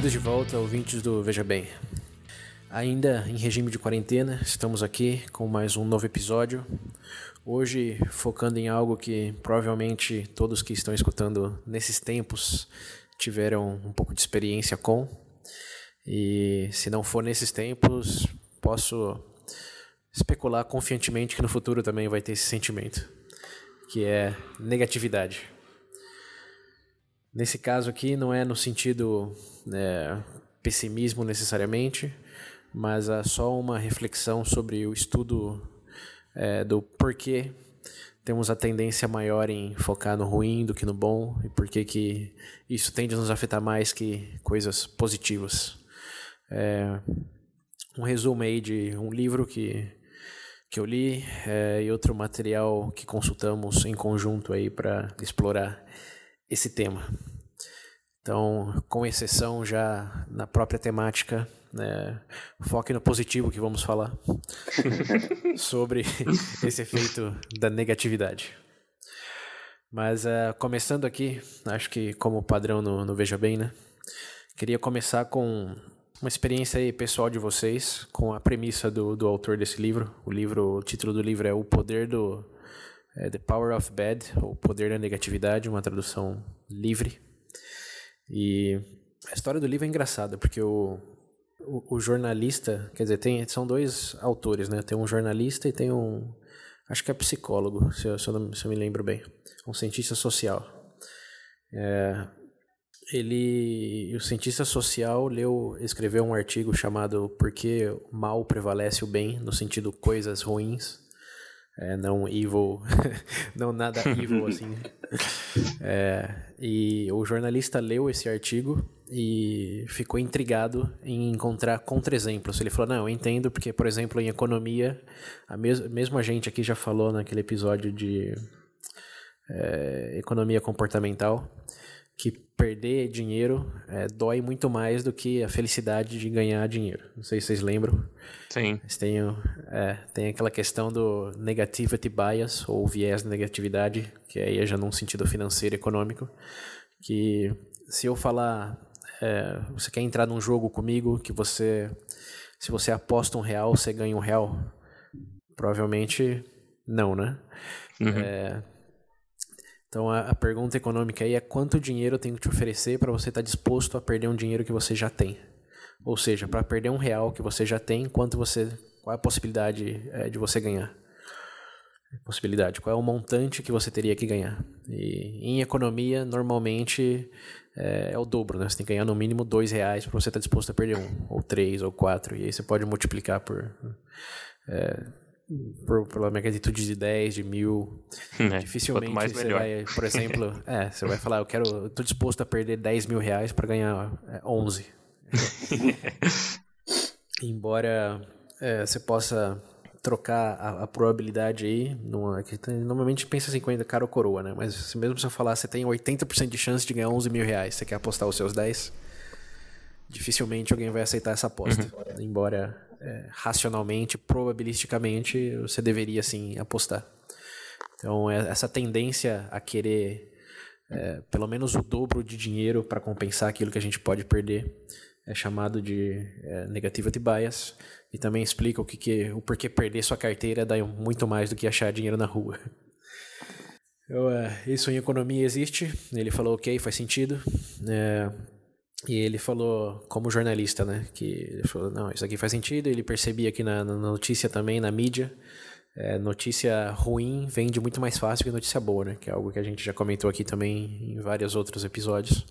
Bem-vindos de volta, ouvintes do Veja Bem. Ainda em regime de quarentena, estamos aqui com mais um novo episódio. Hoje focando em algo que provavelmente todos que estão escutando nesses tempos tiveram um pouco de experiência com. E se não for nesses tempos, posso especular confiantemente que no futuro também vai ter esse sentimento, que é negatividade. Nesse caso aqui, não é no sentido é, pessimismo necessariamente, mas é só uma reflexão sobre o estudo é, do porquê temos a tendência maior em focar no ruim do que no bom e por que isso tende a nos afetar mais que coisas positivas. É, um resumo aí de um livro que que eu li é, e outro material que consultamos em conjunto aí para explorar esse tema. Então, com exceção já na própria temática, né, foque no positivo que vamos falar sobre esse efeito da negatividade. Mas uh, começando aqui, acho que como padrão no, no Veja Bem, né? Queria começar com uma experiência pessoal de vocês com a premissa do, do autor desse livro. O livro, o título do livro é O Poder do é, The Power of Bad, ou Poder da Negatividade, uma tradução livre. E a história do livro é engraçada, porque o, o, o, jornalista, quer dizer, tem, são dois autores, né? Tem um jornalista e tem um, acho que é psicólogo, se eu, se eu, se eu me lembro bem, um cientista social. É, ele, o cientista social leu, escreveu um artigo chamado Por que o mal prevalece o bem, no sentido coisas ruins, é, não evil, não nada evil assim. É, e o jornalista leu esse artigo e ficou intrigado em encontrar contra-exemplos. Ele falou: Não, eu entendo, porque, por exemplo, em economia, a mes mesmo a gente aqui já falou naquele episódio de é, economia comportamental que perder dinheiro é, dói muito mais do que a felicidade de ganhar dinheiro. Não sei se vocês lembram. Sim. Mas tem, é, tem aquela questão do negativity bias, ou viés de negatividade, que aí é já num sentido financeiro e econômico, que se eu falar, é, você quer entrar num jogo comigo, que você, se você aposta um real, você ganha um real? Provavelmente não, né? Uhum. É, então a, a, pergunta econômica aí é quanto dinheiro eu tenho que te oferecer para você estar tá disposto a perder um dinheiro que você já tem. Ou seja, para perder um real que você já tem, quanto você, qual é a possibilidade é, de você ganhar? Possibilidade, qual é o montante que você teria que ganhar? E em economia, normalmente é, é o dobro, né? Você tem que ganhar no mínimo dois reais para você estar tá disposto a perder um, ou três, ou quatro. E aí você pode multiplicar por é, por, pela magnitude de 10, de mil. É, dificilmente mais, você melhor. vai, por exemplo, é, você vai falar, eu quero, eu tô disposto a perder 10 mil reais para ganhar 11. Embora é, você possa trocar a, a probabilidade aí, numa, que tem, normalmente pensa 50 cara ou coroa, né? Mas se mesmo se eu falar, você tem 80% de chance de ganhar 11 mil reais, você quer apostar os seus 10? Dificilmente alguém vai aceitar essa aposta. Uhum. Embora é, racionalmente, probabilisticamente, você deveria sim apostar. Então, é, essa tendência a querer é, pelo menos o dobro de dinheiro para compensar aquilo que a gente pode perder é chamado de é, negativity bias e também explica o que, que o porquê perder sua carteira dá muito mais do que achar dinheiro na rua. Eu, é, isso em economia existe. Ele falou ok, faz sentido. É, e ele falou, como jornalista, né? Que ele falou, não, isso aqui faz sentido. Ele percebia aqui na, na notícia também, na mídia, é, notícia ruim vende muito mais fácil que notícia boa, né? Que é algo que a gente já comentou aqui também em vários outros episódios.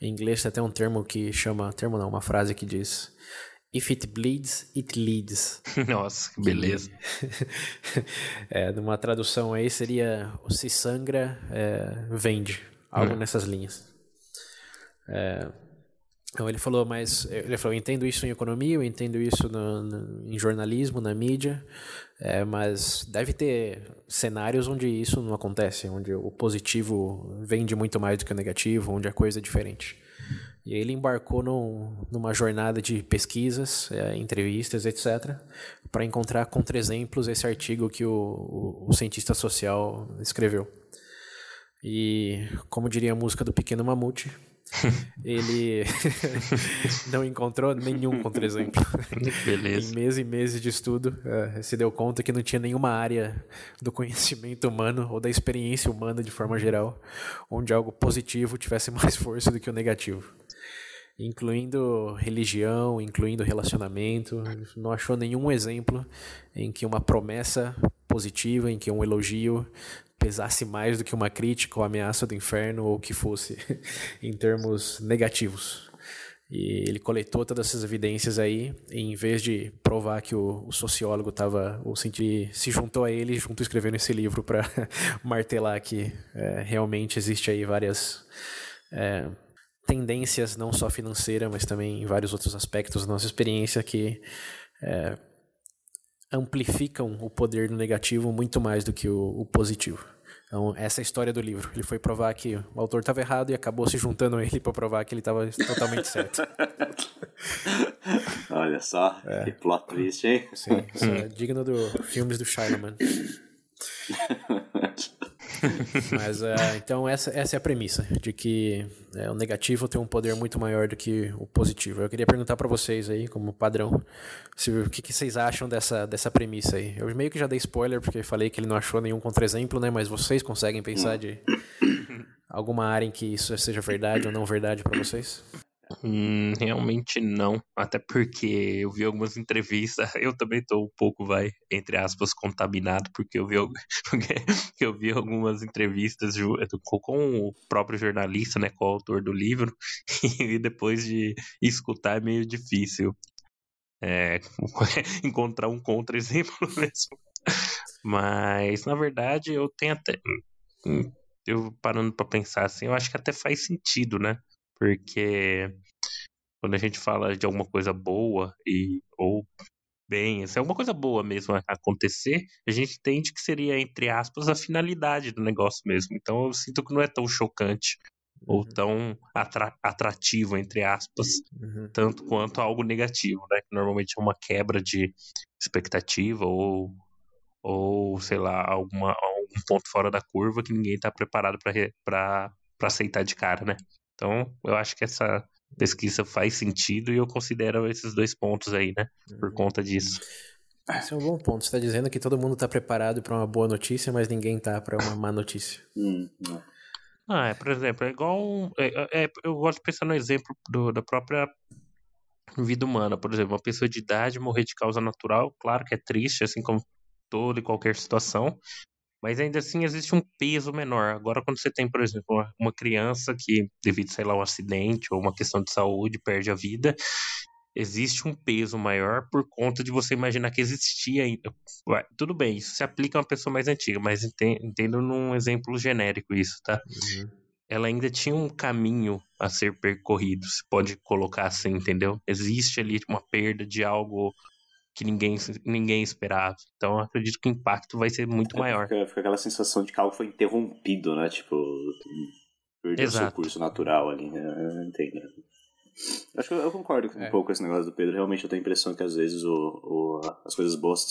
Em inglês tem até um termo que chama, termo não, uma frase que diz If it bleeds, it leads. Nossa, que beleza. é, numa tradução aí seria se sangra, é, vende. Algo hum. nessas linhas. É, então ele falou, mas ele falou, eu entendo isso em economia, eu entendo isso no, no, em jornalismo, na mídia, é, mas deve ter cenários onde isso não acontece, onde o positivo vende muito mais do que o negativo, onde a coisa é diferente. E ele embarcou num, numa jornada de pesquisas, é, entrevistas, etc., para encontrar contra-exemplos esse artigo que o, o, o cientista social escreveu. E, como diria a música do Pequeno Mamute, ele não encontrou nenhum contra-exemplo. Beleza. em meses e meses de estudo, uh, se deu conta que não tinha nenhuma área do conhecimento humano ou da experiência humana de forma geral onde algo positivo tivesse mais força do que o negativo. Incluindo religião, incluindo relacionamento, não achou nenhum exemplo em que uma promessa positiva, em que um elogio pesasse mais do que uma crítica ou ameaça do inferno ou que fosse em termos negativos. E ele coletou todas essas evidências aí, e em vez de provar que o, o sociólogo estava, ou sentir, se juntou a ele junto escrevendo esse livro para martelar que é, realmente existe aí várias é, tendências, não só financeira, mas também em vários outros aspectos da nossa experiência que é, amplificam o poder do negativo muito mais do que o, o, positivo. Então, essa é a história do livro. Ele foi provar que o autor estava errado e acabou se juntando a ele para provar que ele estava totalmente certo. Olha só, é. que plot twist, hein? Sim, é digno dos filmes do Shyamalan. Mas uh, então essa, essa é a premissa de que é, o negativo tem um poder muito maior do que o positivo. Eu queria perguntar para vocês aí, como padrão, se, o que, que, vocês acham dessa, dessa premissa aí. Eu meio que já dei spoiler porque falei que ele não achou nenhum contra-exemplo, né? Mas vocês conseguem pensar de alguma área em que isso seja verdade ou não verdade para vocês? Hum, realmente não, até porque eu vi algumas entrevistas, eu também tô um pouco, vai, entre aspas, contaminado, porque eu vi, porque eu vi algumas entrevistas com o próprio jornalista, né, com o autor do livro, e depois de escutar é meio difícil é, encontrar um contra-exemplo mesmo. Mas, na verdade, eu tenho até. Hum, eu parando para pensar assim, eu acho que até faz sentido, né? Porque quando a gente fala de alguma coisa boa e ou bem, se é alguma coisa boa mesmo acontecer, a gente entende que seria, entre aspas, a finalidade do negócio mesmo. Então eu sinto que não é tão chocante uhum. ou tão atra atrativo, entre aspas, uhum. tanto quanto algo negativo, né? Que normalmente é uma quebra de expectativa ou, ou sei lá, alguma, algum ponto fora da curva que ninguém está preparado para aceitar de cara, né? Então, eu acho que essa pesquisa faz sentido e eu considero esses dois pontos aí, né? Por uhum. conta disso. Esse é um bom ponto. Você está dizendo que todo mundo está preparado para uma boa notícia, mas ninguém está para uma má notícia. Hum, ah, é, por exemplo, é igual. É, é, é, eu gosto de pensar no exemplo do, da própria vida humana. Por exemplo, uma pessoa de idade morrer de causa natural, claro que é triste, assim como toda e qualquer situação, mas ainda assim existe um peso menor. Agora, quando você tem, por exemplo, uma criança que, devido, sei lá, um acidente ou uma questão de saúde, perde a vida, existe um peso maior por conta de você imaginar que existia ainda. Tudo bem, isso se aplica a uma pessoa mais antiga, mas entendo num exemplo genérico isso, tá? Uhum. Ela ainda tinha um caminho a ser percorrido, se pode colocar assim, entendeu? Existe ali uma perda de algo que ninguém, ninguém esperava. Então acredito que o impacto vai ser muito é, maior. Fica, fica, aquela sensação de que algo foi interrompido, né? Tipo, perdeu Exato. seu curso natural ali, né? Eu entendo. Acho que eu, eu concordo é. um pouco com esse negócio do Pedro. Realmente eu tenho a impressão que às vezes o, o, as coisas boas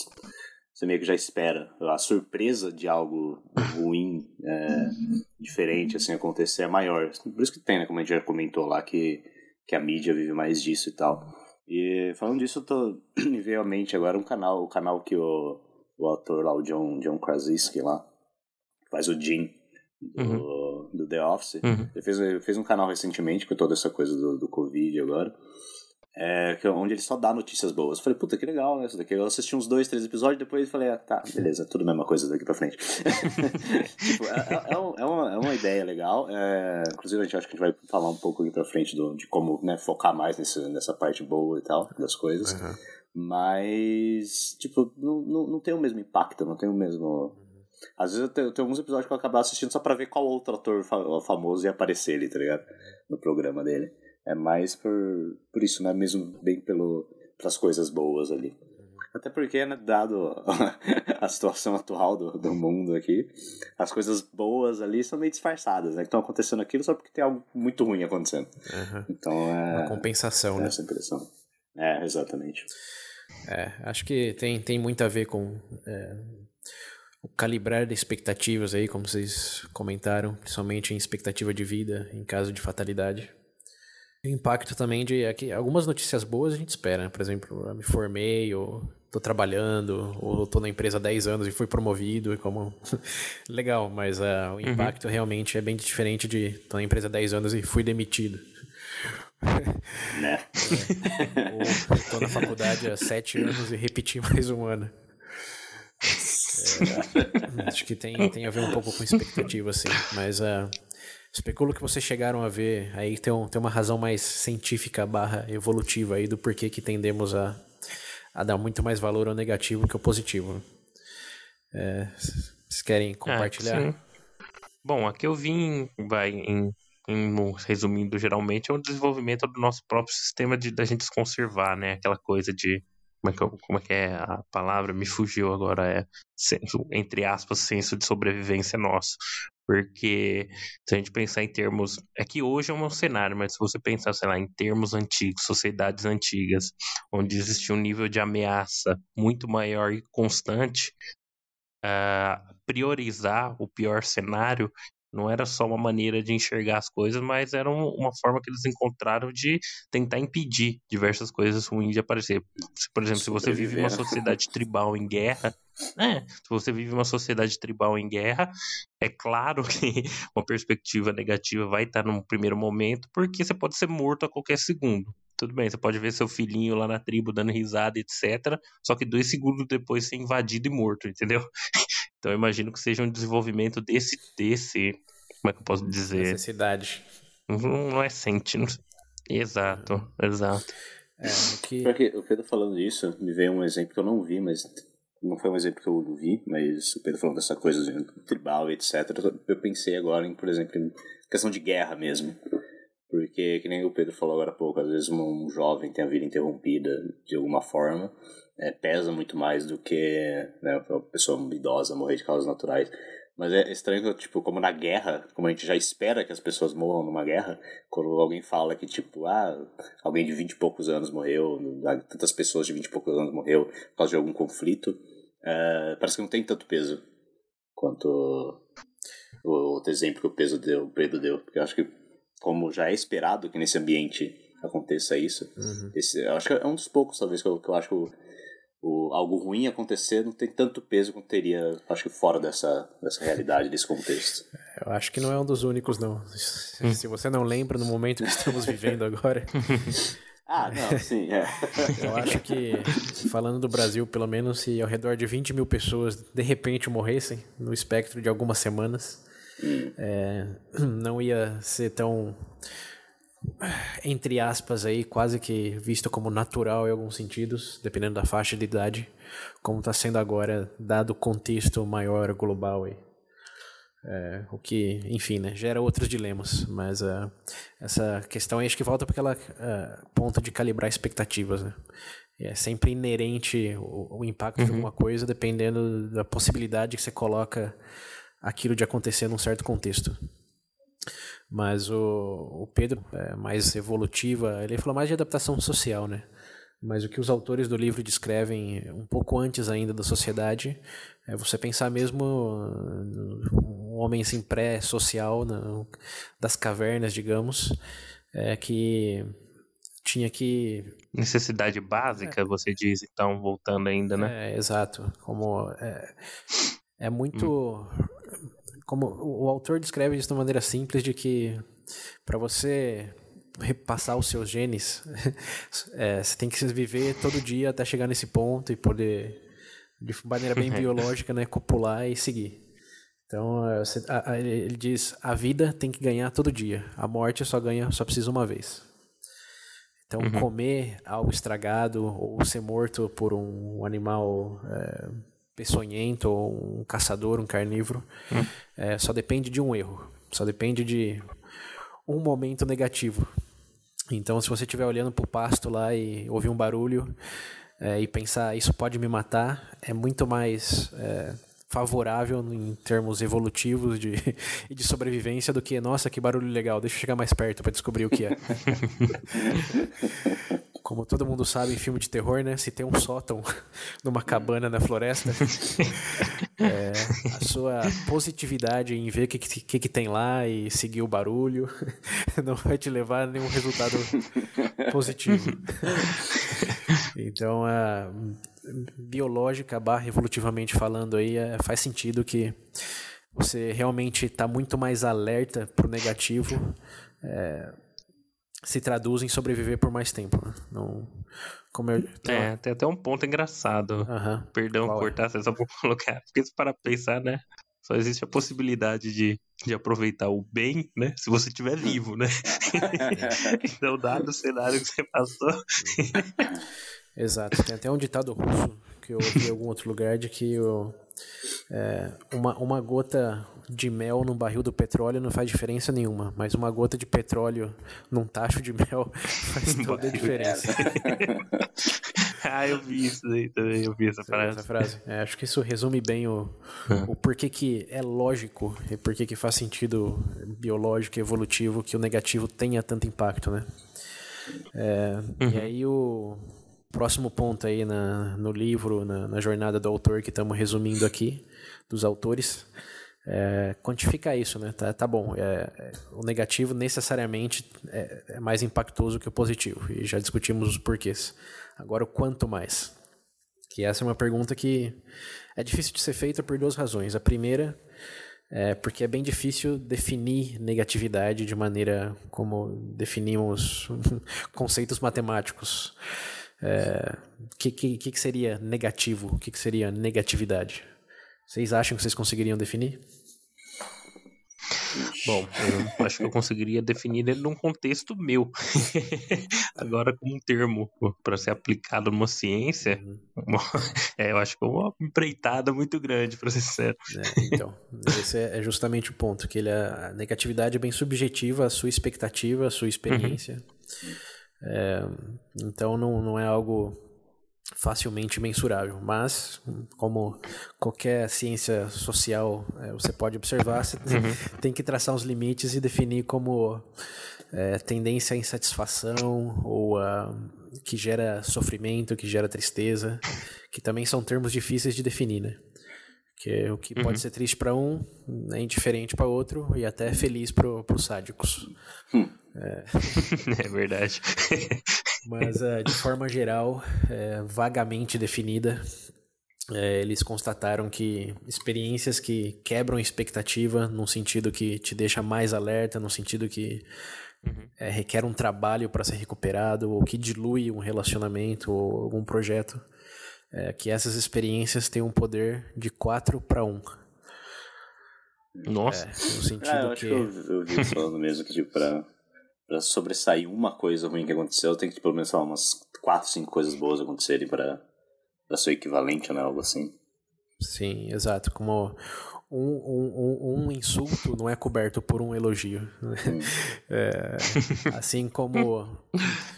você meio que já espera. A surpresa de algo ruim, é, diferente, assim, acontecer é maior. Por isso que tem, né? Como a gente já comentou lá, que, que a mídia vive mais disso e tal. E falando disso, eu tô, me veio à mente agora um canal, o canal que o, o autor lá, o John, John Krasinski lá, faz o Jim do, uhum. do The Office. Uhum. Ele fez, ele fez um canal recentemente com toda essa coisa do, do Covid agora é, onde ele só dá notícias boas. Eu falei, puta, que legal, né? Isso daqui. Eu assisti uns dois, três episódios, depois falei, ah, tá, beleza, tudo a mesma coisa daqui pra frente. tipo, é, é, é, é, uma, é uma ideia legal. É, inclusive, a gente acho que a gente vai falar um pouco aqui pra frente do, de como né, focar mais nesse, nessa parte boa e tal, das coisas. Uhum. Mas, tipo, não, não, não tem o mesmo impacto, não tem o mesmo. Às vezes eu tenho, eu tenho, alguns episódios que eu acabo assistindo só pra ver qual outro ator famoso ia aparecer ali, tá ligado? No programa dele. É mais por, por isso, né? Mesmo bem pelo, pelas coisas boas ali. Até porque, né, dado a situação atual do, do mundo aqui, as coisas boas ali são meio disfarçadas, né? Estão acontecendo aquilo só porque tem algo muito ruim acontecendo. Uhum. Então é. Uma compensação, é né? Essa impressão. É, exatamente. É, acho que tem, tem muito a ver com é, o calibrar de expectativas aí, como vocês comentaram, principalmente em expectativa de vida, em caso de fatalidade. O impacto também de aqui, algumas notícias boas a gente espera, né? por exemplo, eu me formei, ou tô trabalhando, ou tô na empresa há 10 anos e fui promovido, e como legal, mas uh, o uhum. impacto uhum. realmente é bem diferente de tô na empresa há 10 anos e fui demitido. Né? É, ou tô na faculdade há 7 anos e repeti mais um ano. É, acho que tem, tem a ver um pouco com expectativa, assim, mas uh, Especulo que vocês chegaram a ver, aí tem, um, tem uma razão mais científica barra evolutiva aí do porquê que tendemos a, a dar muito mais valor ao negativo que ao positivo. É, vocês querem compartilhar? É, Bom, aqui eu vim, vai, em, em, resumindo geralmente, é o desenvolvimento do nosso próprio sistema de da gente se conservar, né? Aquela coisa de como é, que, como é que é a palavra? Me fugiu agora. É, senso, entre aspas, senso de sobrevivência nosso. Porque se a gente pensar em termos. É que hoje é um cenário, mas se você pensar, sei lá, em termos antigos, sociedades antigas, onde existia um nível de ameaça muito maior e constante, uh, priorizar o pior cenário não era só uma maneira de enxergar as coisas, mas era uma forma que eles encontraram de tentar impedir diversas coisas ruins de aparecer. Por exemplo, se você vive uma sociedade tribal em guerra, é, se você vive uma sociedade tribal em guerra, é claro que uma perspectiva negativa vai estar num primeiro momento, porque você pode ser morto a qualquer segundo. Tudo bem, você pode ver seu filhinho lá na tribo dando risada, etc. Só que dois segundos depois ser invadido e morto, entendeu? Então eu imagino que seja um desenvolvimento desse, desse, como é que eu posso dizer? Necessidade. Não, não é sente, não... exato, exato. É, que... o Pedro falando isso, me veio um exemplo que eu não vi, mas não foi um exemplo que eu vi, mas o Pedro falando dessa coisa de tribal, etc. Eu pensei agora em, por exemplo, em questão de guerra mesmo. Porque, que nem o Pedro falou agora há pouco, às vezes um jovem tem a vida interrompida de alguma forma, é, pesa muito mais do que né, uma pessoa idosa morrer de causas naturais. Mas é estranho, tipo, como na guerra, como a gente já espera que as pessoas morram numa guerra, quando alguém fala que, tipo, ah, alguém de 20 e poucos anos morreu, tantas pessoas de 20 e poucos anos morreu por causa de algum conflito, é, parece que não tem tanto peso quanto o outro exemplo que o peso deu, o Pedro deu. Porque eu acho que como já é esperado que nesse ambiente aconteça isso. Uhum. Esse, eu acho que é um dos poucos, talvez, que eu, que eu acho que o, algo ruim acontecer não tem tanto peso quanto teria, acho que fora dessa, dessa realidade, desse contexto. Eu acho que não é um dos únicos, não. Se você não lembra no momento que estamos vivendo agora. ah, não, sim, é. Eu acho que, falando do Brasil, pelo menos se ao redor de 20 mil pessoas de repente morressem no espectro de algumas semanas, é, não ia ser tão entre aspas aí, quase que visto como natural em alguns sentidos, dependendo da faixa de idade, como está sendo agora, dado o contexto maior global aí. É, o que, enfim, né, gera outros dilemas, mas uh, essa questão aí acho que volta para aquela uh, ponto de calibrar expectativas, né? É sempre inerente o, o impacto uhum. de alguma coisa dependendo da possibilidade que você coloca aquilo de acontecer num certo contexto. Mas o, o Pedro, é mais evolutiva, ele falou mais de adaptação social, né? Mas o que os autores do livro descrevem um pouco antes ainda da sociedade é você pensar mesmo um homem assim pré-social das cavernas, digamos, é que tinha que necessidade básica, é. você diz, então voltando ainda, né? É, exato. Como é, é muito hum como o autor descreve isso de uma maneira simples de que para você repassar os seus genes, é, você tem que viver todo dia até chegar nesse ponto e poder, de maneira bem biológica, né, copular e seguir. Então, é, ele diz, a vida tem que ganhar todo dia, a morte só ganha, só precisa uma vez. Então, uhum. comer algo estragado ou ser morto por um animal é, peçonhento ou um caçador, um carnívoro. Hum. É, só depende de um erro. Só depende de um momento negativo. Então, se você estiver olhando para o pasto lá e ouvir um barulho é, e pensar isso pode me matar, é muito mais é, favorável em termos evolutivos de, de sobrevivência do que, nossa, que barulho legal, deixa eu chegar mais perto para descobrir o que é. Como todo mundo sabe em filme de terror, né? Se tem um sótão numa cabana na floresta, é, a sua positividade em ver o que, que, que, tem lá e seguir o barulho não vai te levar a nenhum resultado positivo. então, a biológica barra evolutivamente falando aí, é, faz sentido que você realmente está muito mais alerta para o negativo. É, se traduz em sobreviver por mais tempo. Né? Não, como eu, é, tem até um ponto engraçado. Perdão Qual é? cortar, é? só vou colocar. Porque se para pensar, né? Só existe a possibilidade de, de aproveitar o bem, né? Se você estiver vivo, né? então, dado o cenário que você passou. Exato. Tem até um ditado russo que eu ouvi em algum outro lugar de que o, é, uma, uma gota de mel num barril do petróleo não faz diferença nenhuma, mas uma gota de petróleo num tacho de mel faz toda a diferença. ah, eu vi isso aí também, eu vi essa Você frase. Essa frase. É, acho que isso resume bem o, o porquê que é lógico e porquê que faz sentido biológico e evolutivo que o negativo tenha tanto impacto, né? É, uhum. E aí o próximo ponto aí na, no livro, na, na jornada do autor que estamos resumindo aqui, dos autores, é, quantificar isso, né? Tá, tá bom, é, é, o negativo necessariamente é, é, mais impactoso que o positivo, e já discutimos os porquês. Agora, o quanto mais? Que essa é uma pergunta que é difícil de ser feita por duas razões. A primeira é porque é bem difícil definir negatividade de maneira como definimos conceitos matemáticos. O é, que, que, que seria negativo? O que, que seria negatividade? Vocês acham que vocês conseguiriam definir? Bom, eu acho que eu conseguiria definir ele num contexto meu. Agora, como um termo para ser aplicado numa ciência, uhum. uma, é, eu acho que é uma empreitada muito grande, para ser sincero. É, então, esse é, é justamente o ponto, que ele, é, a negatividade é bem subjetiva, a sua expectativa, a sua experiência. Uhum. É, então, não, não é algo facilmente mensurável, mas como qualquer ciência social é, você pode observar, você uhum. tem que traçar os limites e definir como é, tendência à insatisfação ou a, que gera sofrimento, que gera tristeza, que também são termos difíceis de definir, né? Que o que uhum. pode ser triste para um é indiferente para outro e até feliz para os sádicos. Hum. É... é verdade. Mas, uh, de forma geral, é, vagamente definida, é, eles constataram que experiências que quebram expectativa, num sentido que te deixa mais alerta, num sentido que uhum. é, requer um trabalho para ser recuperado, ou que dilui um relacionamento ou algum projeto, é, que essas experiências têm um poder de 4 para 1. Nossa. É, no sentido ah, eu que... que eu, eu vi falando mesmo que, tipo, pra pra sobressair uma coisa ruim que aconteceu, tem que pelo menos falar umas quatro, cinco coisas boas acontecerem para ser equivalente, né? Algo assim. Sim, exato. Como um, um, um, insulto não é coberto por um elogio. É, assim como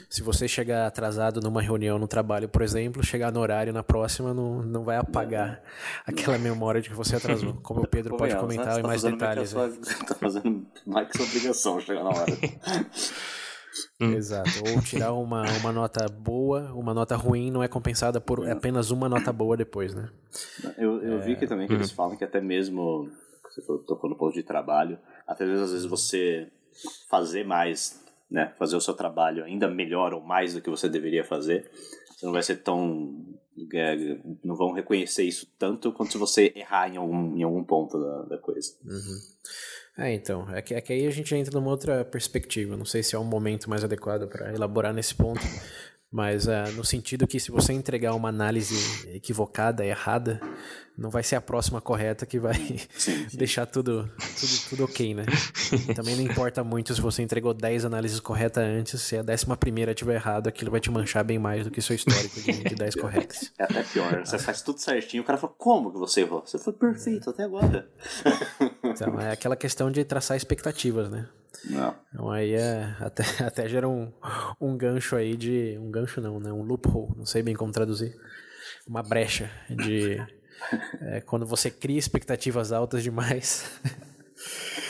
se você chegar atrasado numa reunião no trabalho, por exemplo, chegar no horário na próxima não, não vai apagar aquela memória de que você atrasou. Como o Pedro pode comentar em tá mais detalhes. Você tá fazendo mais que sua obrigação chegar na hora. Hum. Exato. Ou tirar uma, uma nota boa, uma nota ruim não é compensada por apenas uma nota boa depois, né? Eu, eu é... vi que também que eles uhum. falam que até mesmo, você tocou no posto de trabalho, até vezes, às vezes você fazer mais, né? Fazer o seu trabalho ainda melhor ou mais do que você deveria fazer, você não vai ser tão é, não vão reconhecer isso tanto quanto se você errar em algum, em algum ponto da, da coisa. Uhum. É, então, é que, é que aí a gente entra numa outra perspectiva. Não sei se é um momento mais adequado para elaborar nesse ponto, mas uh, no sentido que se você entregar uma análise equivocada, errada, não vai ser a próxima correta que vai deixar tudo, tudo, tudo ok, né? Também não importa muito se você entregou 10 análises corretas antes, se a décima primeira estiver errado, aquilo vai te manchar bem mais do que seu histórico de, de 10 corretas. É até pior, você faz tudo certinho, o cara fala, como que você errou? Você foi perfeito até agora. Então, é aquela questão de traçar expectativas, né? Não. Então aí é, até, até gera um, um gancho aí de. Um gancho não, né? Um loophole, não sei bem como traduzir. Uma brecha de é, quando você cria expectativas altas demais.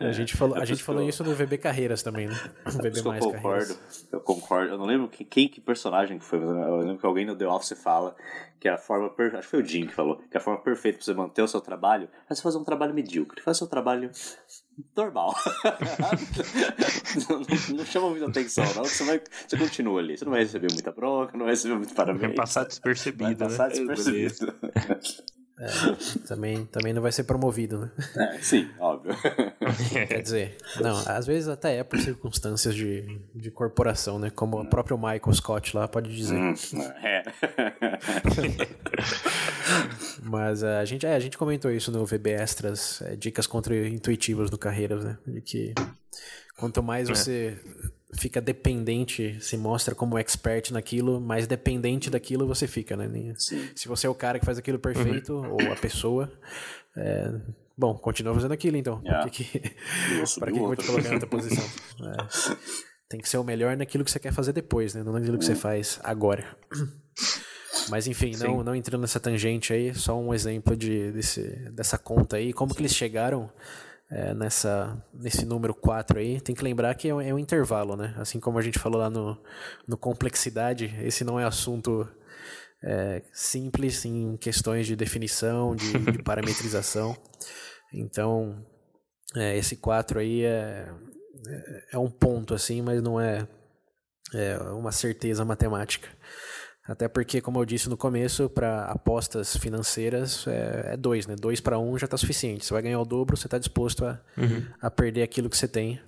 a gente falou, a gente falou isso no VB Carreiras também, né? No VB mais eu concordo, Carreiras. eu concordo. Eu não lembro quem, quem que personagem que foi, mas eu lembro que alguém no The Office fala que a forma, per... acho que foi o Jim que falou, que a forma perfeita para você manter o seu trabalho é você fazer um trabalho medíocre, fazer seu trabalho normal. não, não, não, chama muita atenção, não. Você, vai, você continua ali. Você não vai receber muita bronca, não vai receber muito parabéns. Vai passar despercebido. Vai passar né? despercebido. É, também, também não vai ser promovido, né? É, sim, óbvio. Quer dizer, não, às vezes até é por circunstâncias de, de corporação, né? Como o próprio Michael Scott lá pode dizer. Hum, é. Mas a gente, é, a gente comentou isso no VB Extras, é, dicas contra-intuitivas no Carreiras, né? De que quanto mais é. você fica dependente, se mostra como expert naquilo, mais dependente daquilo você fica, né? Sim. Se você é o cara que faz aquilo perfeito, uhum. ou a pessoa, é, bom, continua fazendo aquilo então. Yeah. que, que, para que eu vou te colocar outra posição? É, tem que ser o melhor naquilo que você quer fazer depois, né? Não naquilo que você uhum. faz agora. Mas enfim, não, não entrando nessa tangente aí, só um exemplo de, desse, dessa conta aí, como que eles chegaram é, nessa, nesse número 4 aí, tem que lembrar que é um, é um, intervalo, né? Assim como a gente falou lá no, no complexidade, esse não é assunto é, simples em questões de definição, de, de parametrização. Então, é, esse 4 aí é, é, é um ponto, assim, mas não é, é uma certeza matemática. Até porque, como eu disse no começo, para apostas financeiras é, é dois, né? Dois para um já está suficiente. Você vai ganhar o dobro, você está disposto a, uhum. a perder aquilo que você tem,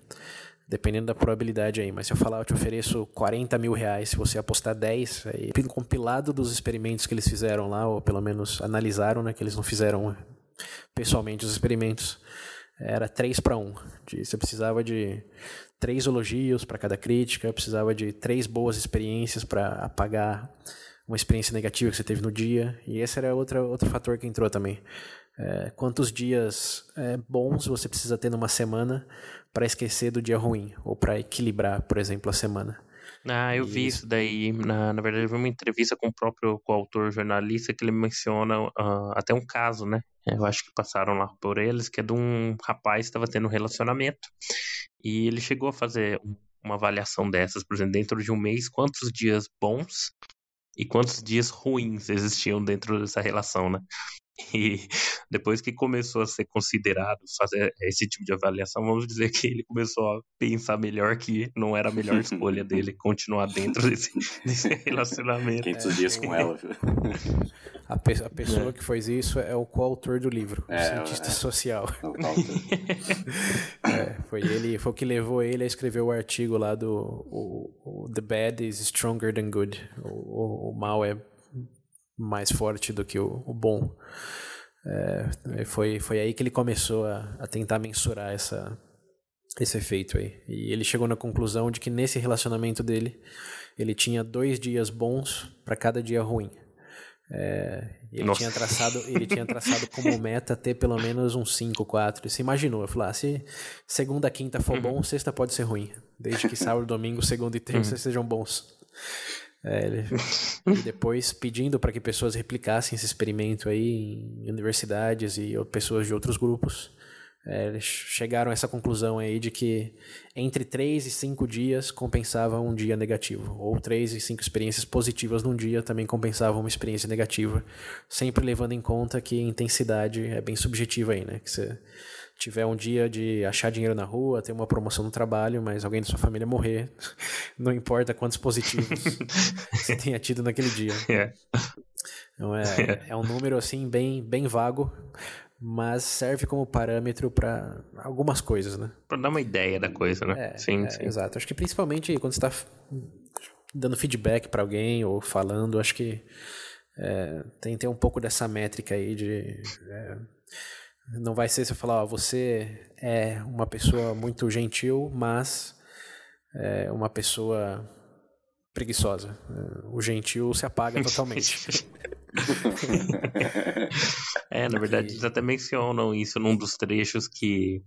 dependendo da probabilidade aí. Mas se eu falar, eu te ofereço 40 mil reais, se você apostar 10, aí, compilado dos experimentos que eles fizeram lá, ou pelo menos analisaram, né? Que eles não fizeram pessoalmente os experimentos, era 3 para 1. De, você precisava de três elogios para cada crítica, precisava de três boas experiências para apagar uma experiência negativa que você teve no dia. E esse era outra, outro fator que entrou também. É, quantos dias é, bons você precisa ter numa semana para esquecer do dia ruim, ou para equilibrar, por exemplo, a semana. Ah, eu vi isso daí. Na, na verdade, eu vi uma entrevista com o próprio coautor jornalista que ele menciona uh, até um caso, né? Eu acho que passaram lá por eles, que é de um rapaz que estava tendo um relacionamento. E ele chegou a fazer uma avaliação dessas, por exemplo, dentro de um mês, quantos dias bons e quantos dias ruins existiam dentro dessa relação, né? E depois que começou a ser considerado fazer esse tipo de avaliação, vamos dizer que ele começou a pensar melhor que não era a melhor escolha dele continuar dentro desse, desse relacionamento. 500 é, dias com ela. A, pe a pessoa é. que fez isso é o coautor do livro, é, o cientista é. social. É, foi ele, foi o que levou ele a escrever o artigo lá do o, o The Bad is Stronger Than Good. O, o, o mal é mais forte do que o, o bom. É, foi, foi aí que ele começou a, a tentar mensurar essa, esse efeito aí. E ele chegou na conclusão de que nesse relacionamento dele, ele tinha dois dias bons para cada dia ruim. É, ele, tinha traçado, ele tinha traçado como meta ter pelo menos uns 5, 4. Você imaginou? Eu falei, ah, se segunda, quinta for uhum. bom, sexta pode ser ruim. Desde que sábado, domingo, segunda e terça uhum. sejam bons. É, ele, e depois pedindo para que pessoas replicassem esse experimento aí em universidades e pessoas de outros grupos. É, eles chegaram a essa conclusão aí de que entre 3 e 5 dias compensava um dia negativo, ou 3 e 5 experiências positivas num dia também compensavam uma experiência negativa, sempre levando em conta que a intensidade é bem subjetiva aí, né? Que você tiver um dia de achar dinheiro na rua, ter uma promoção no trabalho, mas alguém da sua família morrer, não importa quantos positivos você tenha tido naquele dia. Yeah. Então é, yeah. é um número assim bem, bem vago, mas serve como parâmetro para algumas coisas, né? Para dar uma ideia da coisa, né? É, sim, é, sim. Exato. Acho que principalmente quando você está dando feedback para alguém ou falando, acho que é, tem, tem um pouco dessa métrica aí de. Não vai ser você falar, ó, você é uma pessoa muito gentil, mas é uma pessoa preguiçosa. O gentil se apaga totalmente. é, na verdade, eles até mencionam isso num dos trechos que.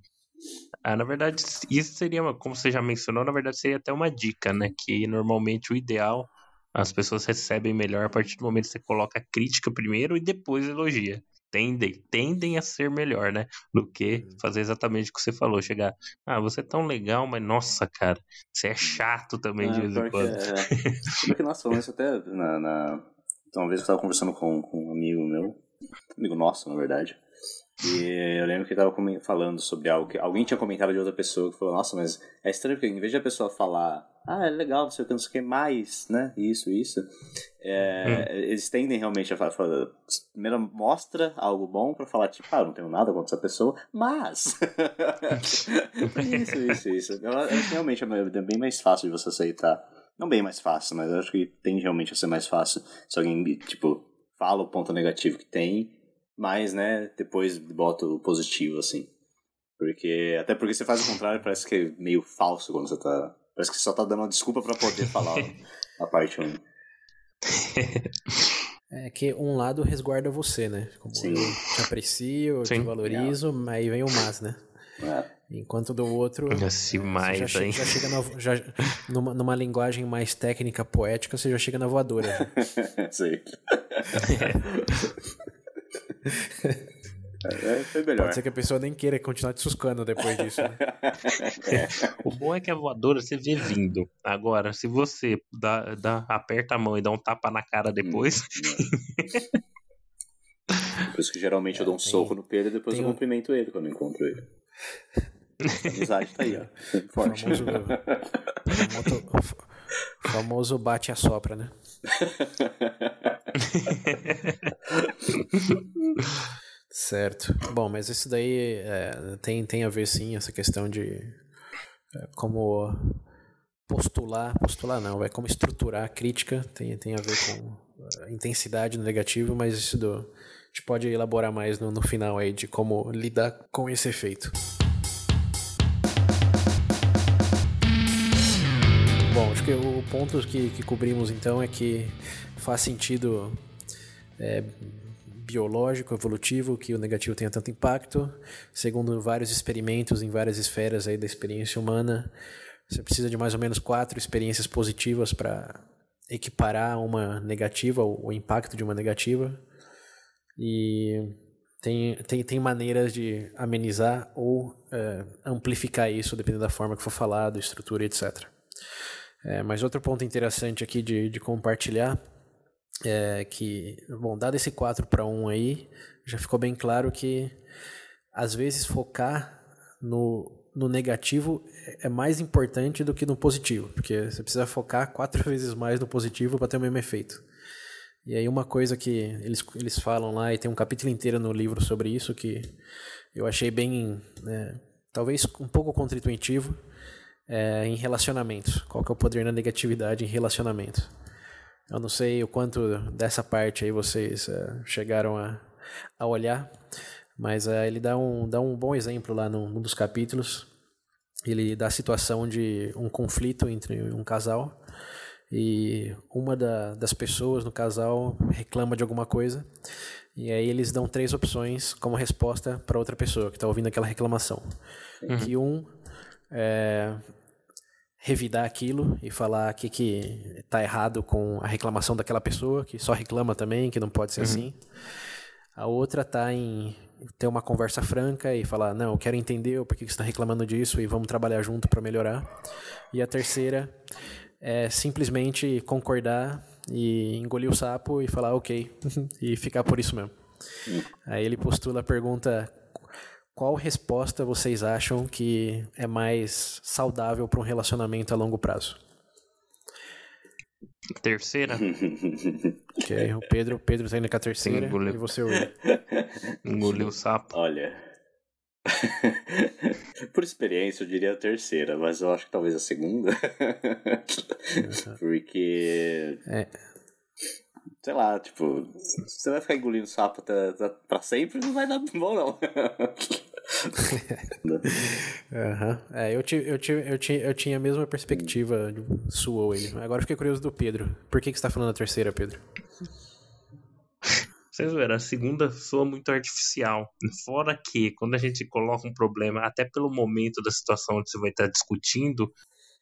Ah, na verdade, isso seria, uma, como você já mencionou, na verdade seria até uma dica, né? Que normalmente o ideal as pessoas recebem melhor a partir do momento que você coloca a crítica primeiro e depois elogia. Tendem, tendem a ser melhor, né? Do que uhum. fazer exatamente o que você falou. Chegar, ah, você é tão legal, mas nossa, cara, você é chato também é, de vez em quando. É. Porque nós falamos isso até na, na... Então, uma vez eu estava conversando com, com um amigo meu, amigo nosso, na verdade. E eu lembro que ele estava falando sobre algo que alguém tinha comentado de outra pessoa que falou: Nossa, mas é estranho porque em vez de a pessoa falar ah, é legal, não sei o que, não sei o que mais, né? Isso, isso. É, hum. Eles tendem realmente a falar, falar, primeiro mostra algo bom para falar, tipo, ah, não tenho nada contra essa pessoa, mas. isso, isso, isso. Eu, eu, realmente é bem mais fácil de você aceitar. Não bem mais fácil, mas eu acho que tende realmente a ser mais fácil se alguém, tipo, fala o ponto negativo que tem, mas, né, depois bota o positivo, assim. Porque, até porque você faz o contrário, parece que é meio falso quando você tá Parece que só tá dando uma desculpa para poder falar a parte 1. É que um lado resguarda você, né? Como Sim. eu te aprecio, eu Sim. te valorizo, mas aí vem o mas, né? É. Enquanto do outro. Esse mais, já, hein? já chega na, já, numa, numa linguagem mais técnica, poética, você já chega na voadora. Sim. É, foi melhor. Pode ser que a pessoa nem queira continuar te suscando depois disso. Né? é. O bom é que a voadora você vê vindo. Agora, se você dá, dá, aperta a mão e dá um tapa na cara depois. Hum, Por isso que geralmente é, eu dou um tem, soco no Pedro e depois eu um... cumprimento ele quando eu encontro ele. A amizade tá aí, ó. Forte. O famoso, o famoso bate a sopra, né? Certo. Bom, mas isso daí é, tem, tem a ver sim, essa questão de é, como postular, postular não, é como estruturar a crítica, tem, tem a ver com a intensidade no negativo, mas isso do, a gente pode elaborar mais no, no final aí de como lidar com esse efeito. Bom, acho que o ponto que, que cobrimos então é que faz sentido é, biológico, evolutivo, que o negativo tenha tanto impacto. Segundo vários experimentos em várias esferas aí da experiência humana, você precisa de mais ou menos quatro experiências positivas para equiparar uma negativa, o impacto de uma negativa. E tem, tem, tem maneiras de amenizar ou é, amplificar isso, dependendo da forma que for falado, estrutura, etc. É, mas outro ponto interessante aqui de, de compartilhar é que, bom, dado esse 4 para 1 aí, já ficou bem claro que às vezes focar no, no negativo é mais importante do que no positivo, porque você precisa focar quatro vezes mais no positivo para ter o mesmo efeito. E aí uma coisa que eles, eles falam lá, e tem um capítulo inteiro no livro sobre isso, que eu achei bem, né, talvez um pouco contra-intuitivo, é, em relacionamentos. Qual que é o poder da negatividade em relacionamento? Eu não sei o quanto dessa parte aí vocês uh, chegaram a, a olhar, mas uh, ele dá um, dá um bom exemplo lá num, num dos capítulos. Ele dá a situação de um conflito entre um casal e uma da, das pessoas no casal reclama de alguma coisa e aí eles dão três opções como resposta para outra pessoa que está ouvindo aquela reclamação. Uhum. Que um é, revidar aquilo e falar o que, que tá errado com a reclamação daquela pessoa, que só reclama também, que não pode ser uhum. assim. A outra tá em ter uma conversa franca e falar, não, eu quero entender o porquê que você está reclamando disso e vamos trabalhar junto para melhorar. E a terceira é simplesmente concordar e engolir o sapo e falar ok e ficar por isso mesmo. Uhum. Aí ele postula a pergunta qual resposta vocês acham que é mais saudável para um relacionamento a longo prazo? Terceira. ok, o Pedro, Pedro tá indo com a terceira e você Will. Engoliu o sapo. Olha. Por experiência, eu diria a terceira, mas eu acho que talvez a segunda. Porque. É. sei lá, tipo, você vai ficar engolindo sapo até, até, pra sempre, não vai dar bom, não. uhum. é, eu, tive, eu, tive, eu, tinha, eu tinha a mesma perspectiva, suou ele. Agora fiquei curioso do Pedro. Por que, que você tá falando a terceira, Pedro? Vocês viram, a segunda soa muito artificial. Fora que, quando a gente coloca um problema, até pelo momento da situação onde você vai estar discutindo,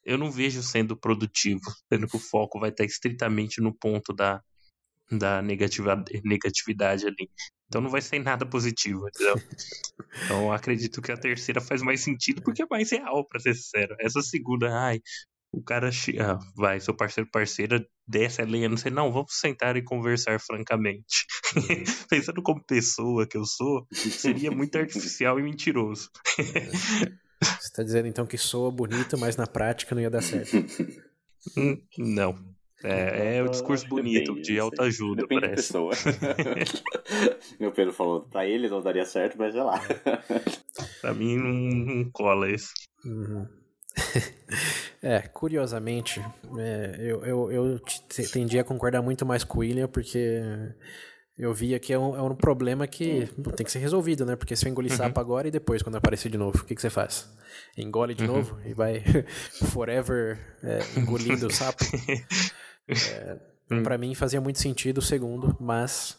eu não vejo sendo produtivo, sendo que o foco vai estar estritamente no ponto da, da negatividade, negatividade ali. Então não vai sair nada positivo, entendeu? então acredito que a terceira faz mais sentido porque é mais real, pra ser sincero. Essa segunda, ai, o cara ah, vai, seu parceiro parceira, desce a lenha, não sei, não, vamos sentar e conversar francamente. Pensando como pessoa que eu sou, seria muito artificial e mentiroso. Você tá dizendo então que soa bonito, mas na prática não ia dar certo. Hum, não. É, é o discurso bonito Depende, de autoajuda, Depende parece. Pessoa. Meu Pedro falou, pra ele não daria certo, mas sei lá. pra mim não, não cola isso. Uhum. É, curiosamente, é, eu, eu, eu tendi a concordar muito mais com o William, porque eu via que é um, é um problema que tem que ser resolvido, né? Porque se eu engolir uhum. sapo agora e depois, quando aparecer de novo, o que, que você faz? Engole de uhum. novo e vai forever é, engolindo o sapo? É, uhum. Para mim fazia muito sentido o segundo, mas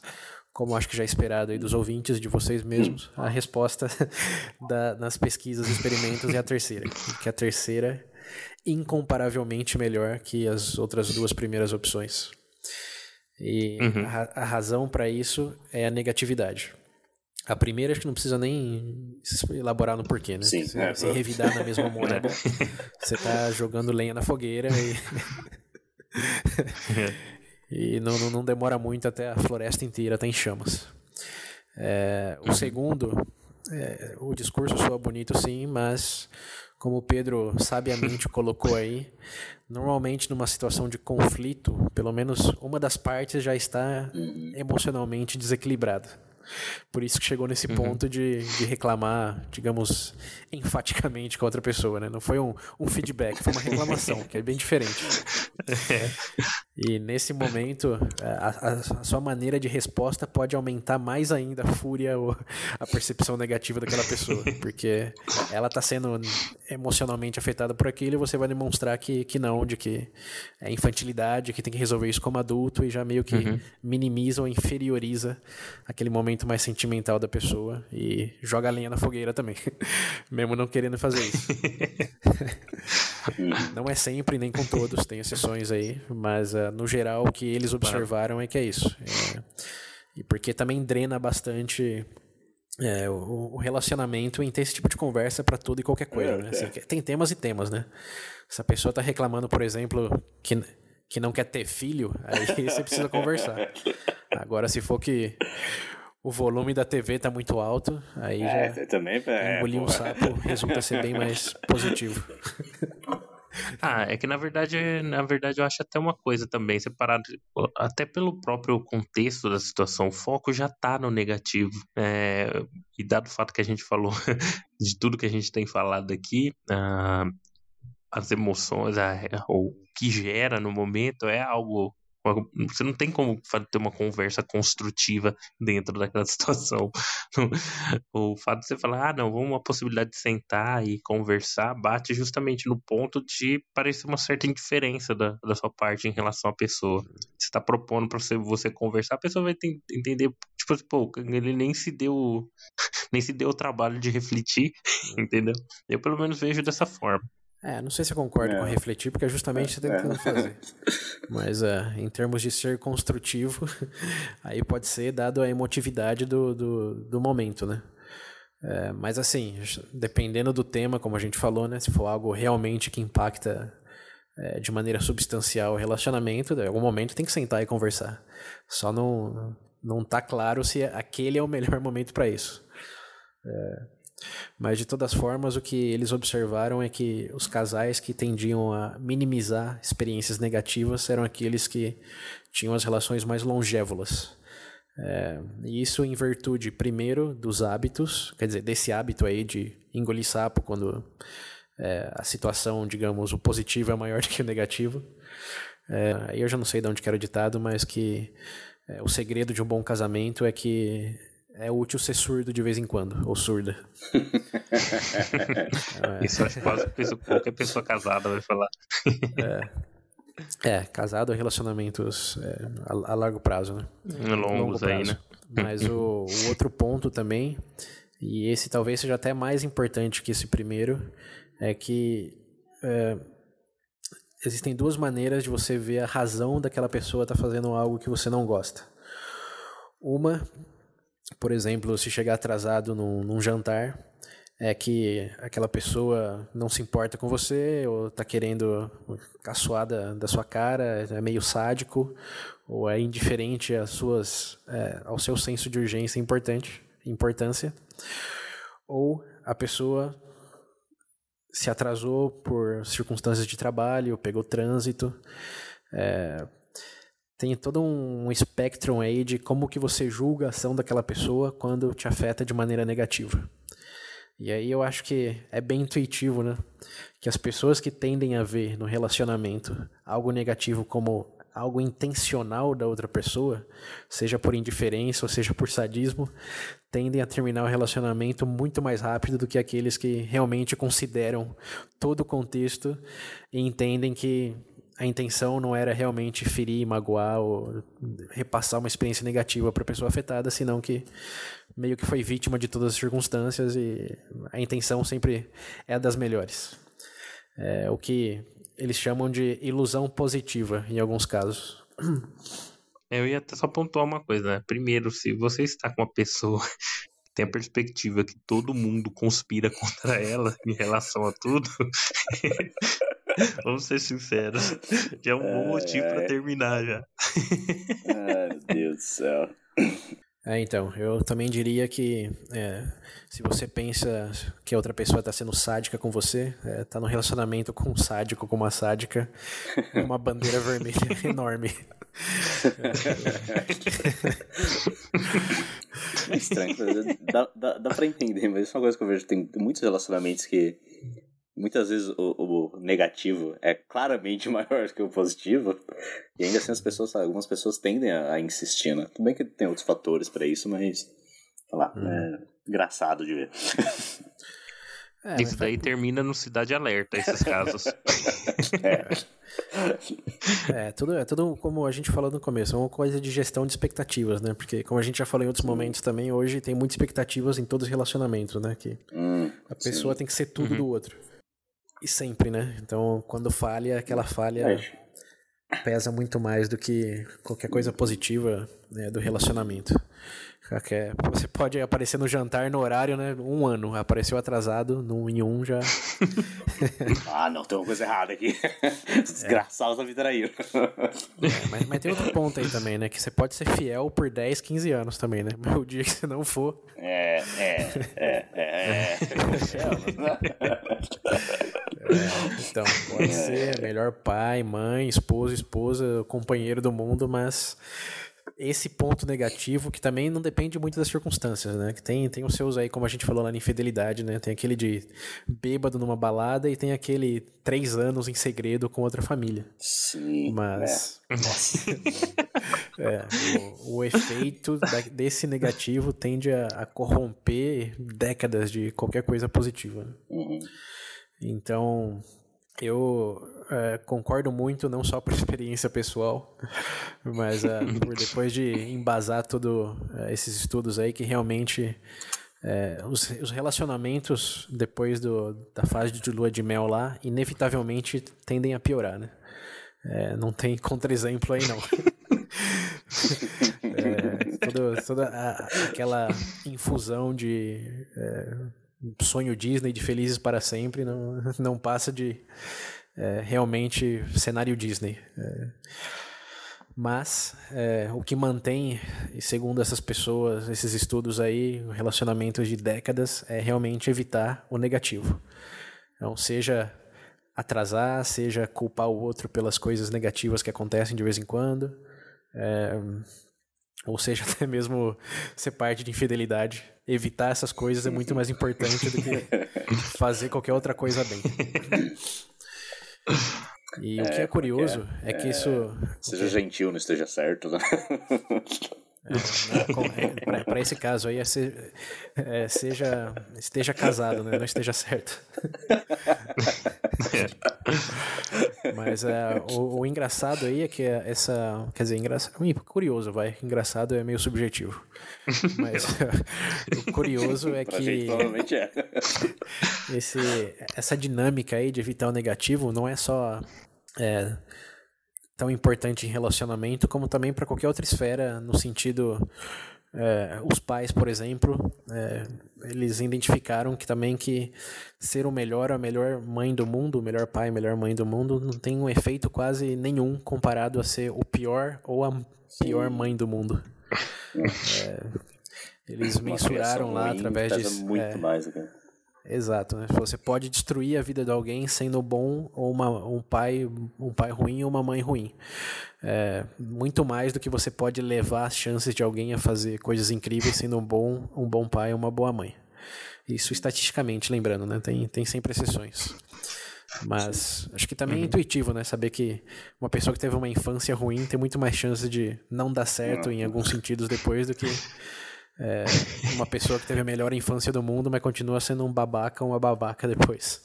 como acho que já é esperado aí dos ouvintes, de vocês mesmos, a resposta da, nas pesquisas e experimentos é a terceira. Que a terceira incomparavelmente melhor que as outras duas primeiras opções. E uhum. a, a, razão para isso é a negatividade. A primeira acho que não precisa nem elaborar no porquê, né? Sim, você, é, se revidar na mesma moeda, você tá jogando lenha na fogueira e, e não, não, demora muito até a floresta inteira estar tá em chamas. É, o segundo, é, o discurso soa bonito sim, mas como o Pedro sabiamente colocou aí, normalmente numa situação de conflito, pelo menos uma das partes já está emocionalmente desequilibrada. Por isso que chegou nesse uhum. ponto de, de reclamar, digamos, enfaticamente com a outra pessoa, né? Não foi um, um feedback, foi uma reclamação, que é bem diferente. É. E nesse momento, a, a, a, sua maneira de resposta pode aumentar mais ainda a fúria ou a percepção negativa daquela pessoa, porque ela está sendo emocionalmente afetada por aquilo e você vai demonstrar que, que não, de que é infantilidade, que tem que resolver isso como adulto e já meio que uhum. minimiza ou inferioriza aquele momento mais sentimental da pessoa e joga a lenha na fogueira também, mesmo não querendo fazer isso. não é sempre, nem com todos, tem exceções aí, mas uh, no geral, o que eles observaram é que é isso. É, e porque também drena bastante é, o, o, relacionamento em ter esse tipo de conversa para tudo e qualquer coisa. É, né? Assim, é. tem temas e temas, né? Se a pessoa tá reclamando, por exemplo, que, que não quer ter filho, aí você precisa conversar. Agora, se for que o volume da TV tá muito alto, aí é, já também, é, engolir um sapo resulta ser bem mais positivo. Ah, é que na verdade, na verdade eu acho até uma coisa também, separado, até pelo próprio contexto da situação, o foco já tá no negativo. É, e dado o fato que a gente falou de tudo que a gente tem falado aqui, ah, as emoções, a, o que gera no momento é algo você não tem como ter uma conversa construtiva dentro daquela situação. o fato de você falar, ah, não, vamos uma possibilidade de sentar e conversar, bate justamente no ponto de parecer uma certa indiferença da, da sua parte em relação à pessoa. Você está propondo para você, você conversar, a pessoa vai ter, entender, tipo, assim, pô, ele nem se deu nem se deu o trabalho de refletir, entendeu? Eu pelo menos vejo dessa forma. É, não sei se eu concordo é. com refletir, porque é justamente você tem que é. fazer. Mas é, em termos de ser construtivo, aí pode ser dado a emotividade do, do, do momento, né? É, mas assim, dependendo do tema, como a gente falou, né? Se for algo realmente que impacta é, de maneira substancial o relacionamento, em algum momento tem que sentar e conversar. Só não, não tá claro se aquele é o melhor momento para isso. É, mas de todas formas, o que eles observaram é que os casais que tendiam a minimizar experiências negativas eram aqueles que tinham as relações mais longévolas. É, e isso em virtude, primeiro, dos hábitos, quer dizer, desse hábito aí de engolir sapo quando é, a situação, digamos, o positivo é maior do que o negativo. É, eu já não sei de onde que era o ditado, mas que é, o segredo de um bom casamento é que é útil ser surdo de vez em quando, ou surda. é. Isso acho que quase qualquer pessoa casada vai falar. é. é, casado é relacionamentos é, a, a, largo prazo, né? Longos aí, né? Mas o, o, outro ponto também, e esse talvez seja até mais importante que esse primeiro, é que é, existem duas maneiras de você ver a razão daquela pessoa estar tá fazendo algo que você não gosta. Uma por exemplo, se chegar atrasado num, num, jantar, é que aquela pessoa não se importa com você, ou está querendo caçoar da, sua cara, é meio sádico, ou é indiferente às suas, é, ao seu senso de urgência importante, importância, ou a pessoa se atrasou por circunstâncias de trabalho, pegou trânsito, é, tem todo um espectro aí de como que você julga a ação daquela pessoa quando te afeta de maneira negativa. E aí eu acho que é bem intuitivo, né? Que as pessoas que tendem a ver no relacionamento algo negativo como algo intencional da outra pessoa, seja por indiferença ou seja por sadismo, tendem a terminar o relacionamento muito mais rápido do que aqueles que realmente consideram todo o contexto e entendem que a intenção não era realmente ferir, magoar ou repassar uma experiência negativa para a pessoa afetada, senão que meio que foi vítima de todas as circunstâncias e a intenção sempre é das melhores. É o que eles chamam de ilusão positiva em alguns casos. Eu ia só pontuar uma coisa, né? Primeiro, se você está com uma pessoa que tem a perspectiva que todo mundo conspira contra ela em relação a tudo, Vamos ser sinceros. Já é um bom motivo para terminar já. Ai, meu Deus do céu. É, então, eu também diria que é, se você pensa que a outra pessoa está sendo sádica com você, está é, no relacionamento com um sádico, com uma sádica, uma bandeira vermelha enorme. É estranho, dá, dá, dá pra entender, mas isso é uma coisa que eu vejo. Tem muitos relacionamentos que muitas vezes o, o, negativo é claramente maior que o positivo, e ainda assim as pessoas, algumas pessoas tendem a, a insistir, né? Tudo bem que tem outros fatores para isso, mas, sei lá, hum. é engraçado de ver. É, Isso daí termina no Cidade Alerta, esses casos. é. é, tudo, é tudo como a gente falou no começo, é uma coisa de gestão de expectativas, né? Porque, como a gente já falou em outros momentos também, hoje tem muitas expectativas em todos os relacionamentos, né? Que hum, a pessoa sim. tem que ser tudo uhum. do outro. E sempre, né? Então, quando falha, aquela falha é. pesa muito mais do que qualquer coisa positiva né, do relacionamento. Você pode aparecer no jantar no horário, né? Um ano. Apareceu atrasado, no, em um já. ah, não, tem uma coisa errada aqui. Desgraçados é. me traíram. É, mas, mas tem outro ponto aí também, né? Que você pode ser fiel por 10, 15 anos também, né? Mas o dia que você não for. É, é, é, é. é. é então, pode ser melhor pai, mãe, esposo, esposa, companheiro do mundo, mas esse ponto negativo que também não depende muito das circunstâncias, né? Que tem, tem os seus aí, como a gente falou lá na infidelidade, né? Tem aquele de bêbado numa balada e tem aquele três anos em segredo com outra família. Sim. Mas. É. é, o, o, efeito da, desse negativo tende a, a, corromper décadas de qualquer coisa positiva. Uhum. Então, eu é, concordo muito, não só por experiência pessoal, mas é, por depois de embasar todos é, esses estudos aí, que realmente é, os, os, relacionamentos depois do, da fase de lua de mel lá, inevitavelmente tendem a piorar, né? É, não tem contra-exemplo aí, não. É, toda, toda a, aquela infusão de sonho Disney de felizes para sempre não, não passa de é, realmente cenário Disney. É, mas é, o que mantém, segundo essas pessoas, esses estudos aí, relacionamentos de décadas, é realmente evitar o negativo. Então, seja atrasar, seja culpar o outro pelas coisas negativas que acontecem de vez em quando, é, ou seja, até mesmo ser parte de infidelidade. Evitar essas coisas é muito mais importante do que fazer qualquer outra coisa bem. E é, o que é curioso é, é que isso. Seja gentil, não esteja certo, né? É, para esse caso aí, é, ser, é, seja, esteja casado, né? não esteja certo. Mas é, o, o, engraçado aí é que essa. Quer dizer, engraçado, curioso, vai. Engraçado é meio subjetivo. Mas o curioso é que. Gente, provavelmente é. Esse, essa dinâmica aí de evitar o negativo não é só. É, tão importante em relacionamento como também para qualquer outra esfera, no sentido é, os pais, por exemplo, é, eles identificaram que também que ser o melhor, a melhor mãe do mundo, o melhor pai, a melhor mãe do mundo, não tem um efeito quase nenhum comparado a ser o pior ou a pior mãe do mundo. É, eles mensuraram lá através de. Muito é, mais, cara. Exato, né? Você pode destruir a vida de alguém sendo bom ou uma, um pai um pai ruim ou uma mãe ruim. É, muito mais do que você pode levar as chances de alguém a fazer coisas incríveis sendo um bom um bom pai ou uma boa mãe. Isso estatisticamente, lembrando, né? Tem, tem sempre exceções. Mas acho que também é uhum. é intuitivo, né? Saber que uma pessoa que teve uma infância ruim tem muito mais chance de não dar certo em alguns sentidos depois do que é, uma pessoa que teve a melhor infância do mundo, mas continua sendo um babaca ou uma babaca depois.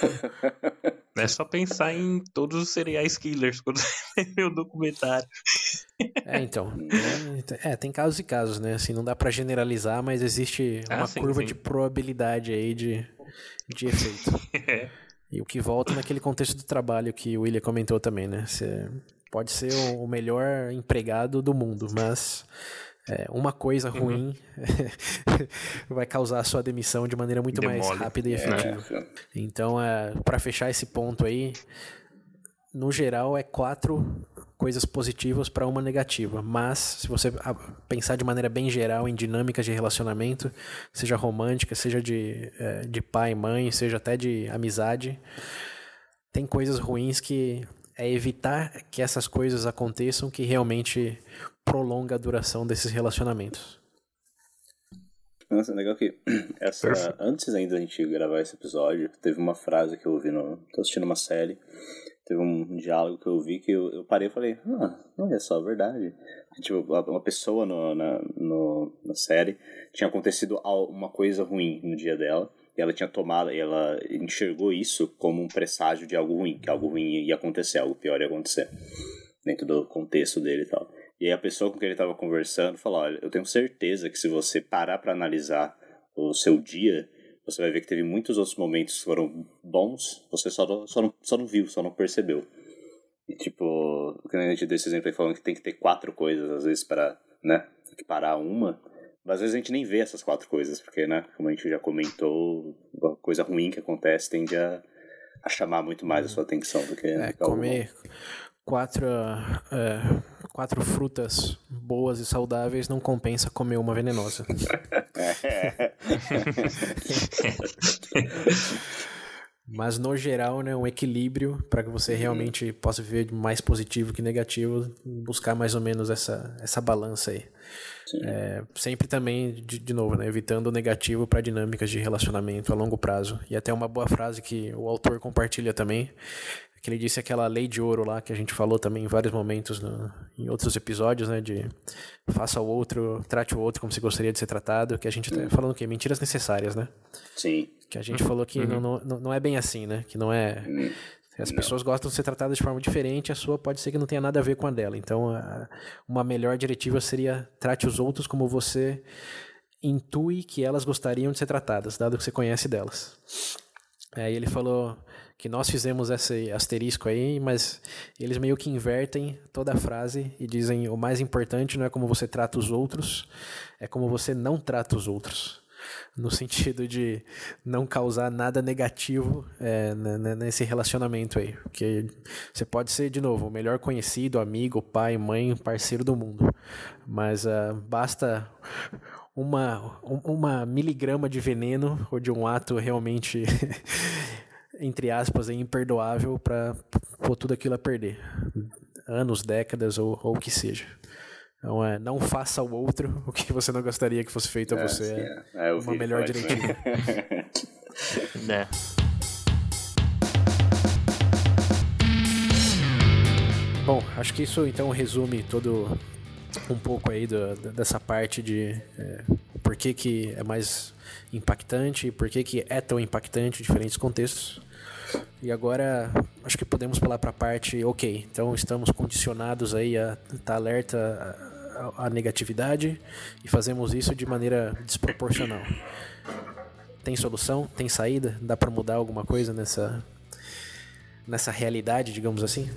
É só pensar em todos os serial killers quando você vê o documentário. É, então. É, é, tem casos e casos, né? Assim, não dá para generalizar, mas existe ah, uma sim, curva sim. de probabilidade aí de, de efeito. É. E o que volta naquele contexto do trabalho que o William comentou também, né? Você pode ser o melhor empregado do mundo, mas é, uma coisa uhum. ruim vai causar a sua demissão de maneira muito Demole. mais rápida e é. efetiva. É. Então, é, para fechar esse ponto aí, no geral é quatro coisas positivas para uma negativa. Mas, se você pensar de maneira bem geral em dinâmicas de relacionamento, seja romântica, seja de, é, de pai e mãe, seja até de amizade, tem coisas ruins que é evitar que essas coisas aconteçam que realmente prolonga a duração desses relacionamentos. Nossa, legal que essa antes ainda da gente gravar esse episódio, teve uma frase que eu ouvi no tô assistindo uma série, teve um diálogo que eu vi que eu, eu parei e falei, ah, olha só, verdade. Tipo, uma pessoa no, na, no, na série tinha acontecido uma coisa ruim no dia dela e ela tinha tomado, ela enxergou isso como um presságio de algo ruim, que algo ruim ia acontecer, algo pior ia acontecer, dentro do contexto dele e tal. E aí a pessoa com quem ele estava conversando falou: Olha, eu tenho certeza que se você parar para analisar o seu dia, você vai ver que teve muitos outros momentos que foram bons, você só não, só não, só não viu, só não percebeu. E tipo, que a gente deu esse exemplo aí falando que tem que ter quatro coisas, às vezes, para, né, parar uma. Mas às vezes a gente nem vê essas quatro coisas, porque, né, como a gente já comentou, uma coisa ruim que acontece tende a, a chamar muito mais a sua atenção do que. É, comer quatro, é, quatro frutas boas e saudáveis não compensa comer uma venenosa. Mas no geral, né, um equilíbrio para que você realmente possa viver mais positivo que negativo, buscar mais ou menos essa, essa balança aí. É, sempre também, de, de novo, né, evitando o negativo para dinâmicas de relacionamento a longo prazo. E até uma boa frase que o autor compartilha também, que ele disse aquela lei de ouro lá que a gente falou também em vários momentos no, em outros episódios, né, de faça o outro, trate o outro como se gostaria de ser tratado, que a gente tá falando o quê? Mentiras necessárias, né? Sim. Que a gente falou que uhum. não, não, não é bem assim, né? Que não é... Uhum. As pessoas não. gostam de ser tratadas de forma diferente, a sua pode ser que não tenha nada a ver com a dela. Então, a, uma melhor diretiva seria trate os outros como você intui que elas gostariam de ser tratadas, dado que você conhece delas. Aí ele falou que nós fizemos esse asterisco aí, mas eles meio que invertem toda a frase e dizem o mais importante não é como você trata os outros, é como você não trata os outros. No sentido de não causar nada negativo é, nesse relacionamento aí. Porque você pode ser, de novo, o melhor conhecido, amigo, pai, mãe, parceiro do mundo. Mas uh, basta uma, uma miligrama de veneno ou de um ato realmente entre aspas, imperdoável para tudo aquilo a perder. Anos, décadas ou o que seja. Então, é, não faça ao outro o que você não gostaria que fosse feito a é, você. É, é uma melhor direitinho. é. acho que isso então resume todo um pouco aí do, dessa parte de é, por que, que é mais impactante, por que, que é tão impactante em diferentes contextos. E agora acho que podemos pular para a parte, ok, então estamos condicionados aí a estar tá alerta à negatividade e fazemos isso de maneira desproporcional. Tem solução? Tem saída? Dá para mudar alguma coisa nessa nessa realidade, digamos assim?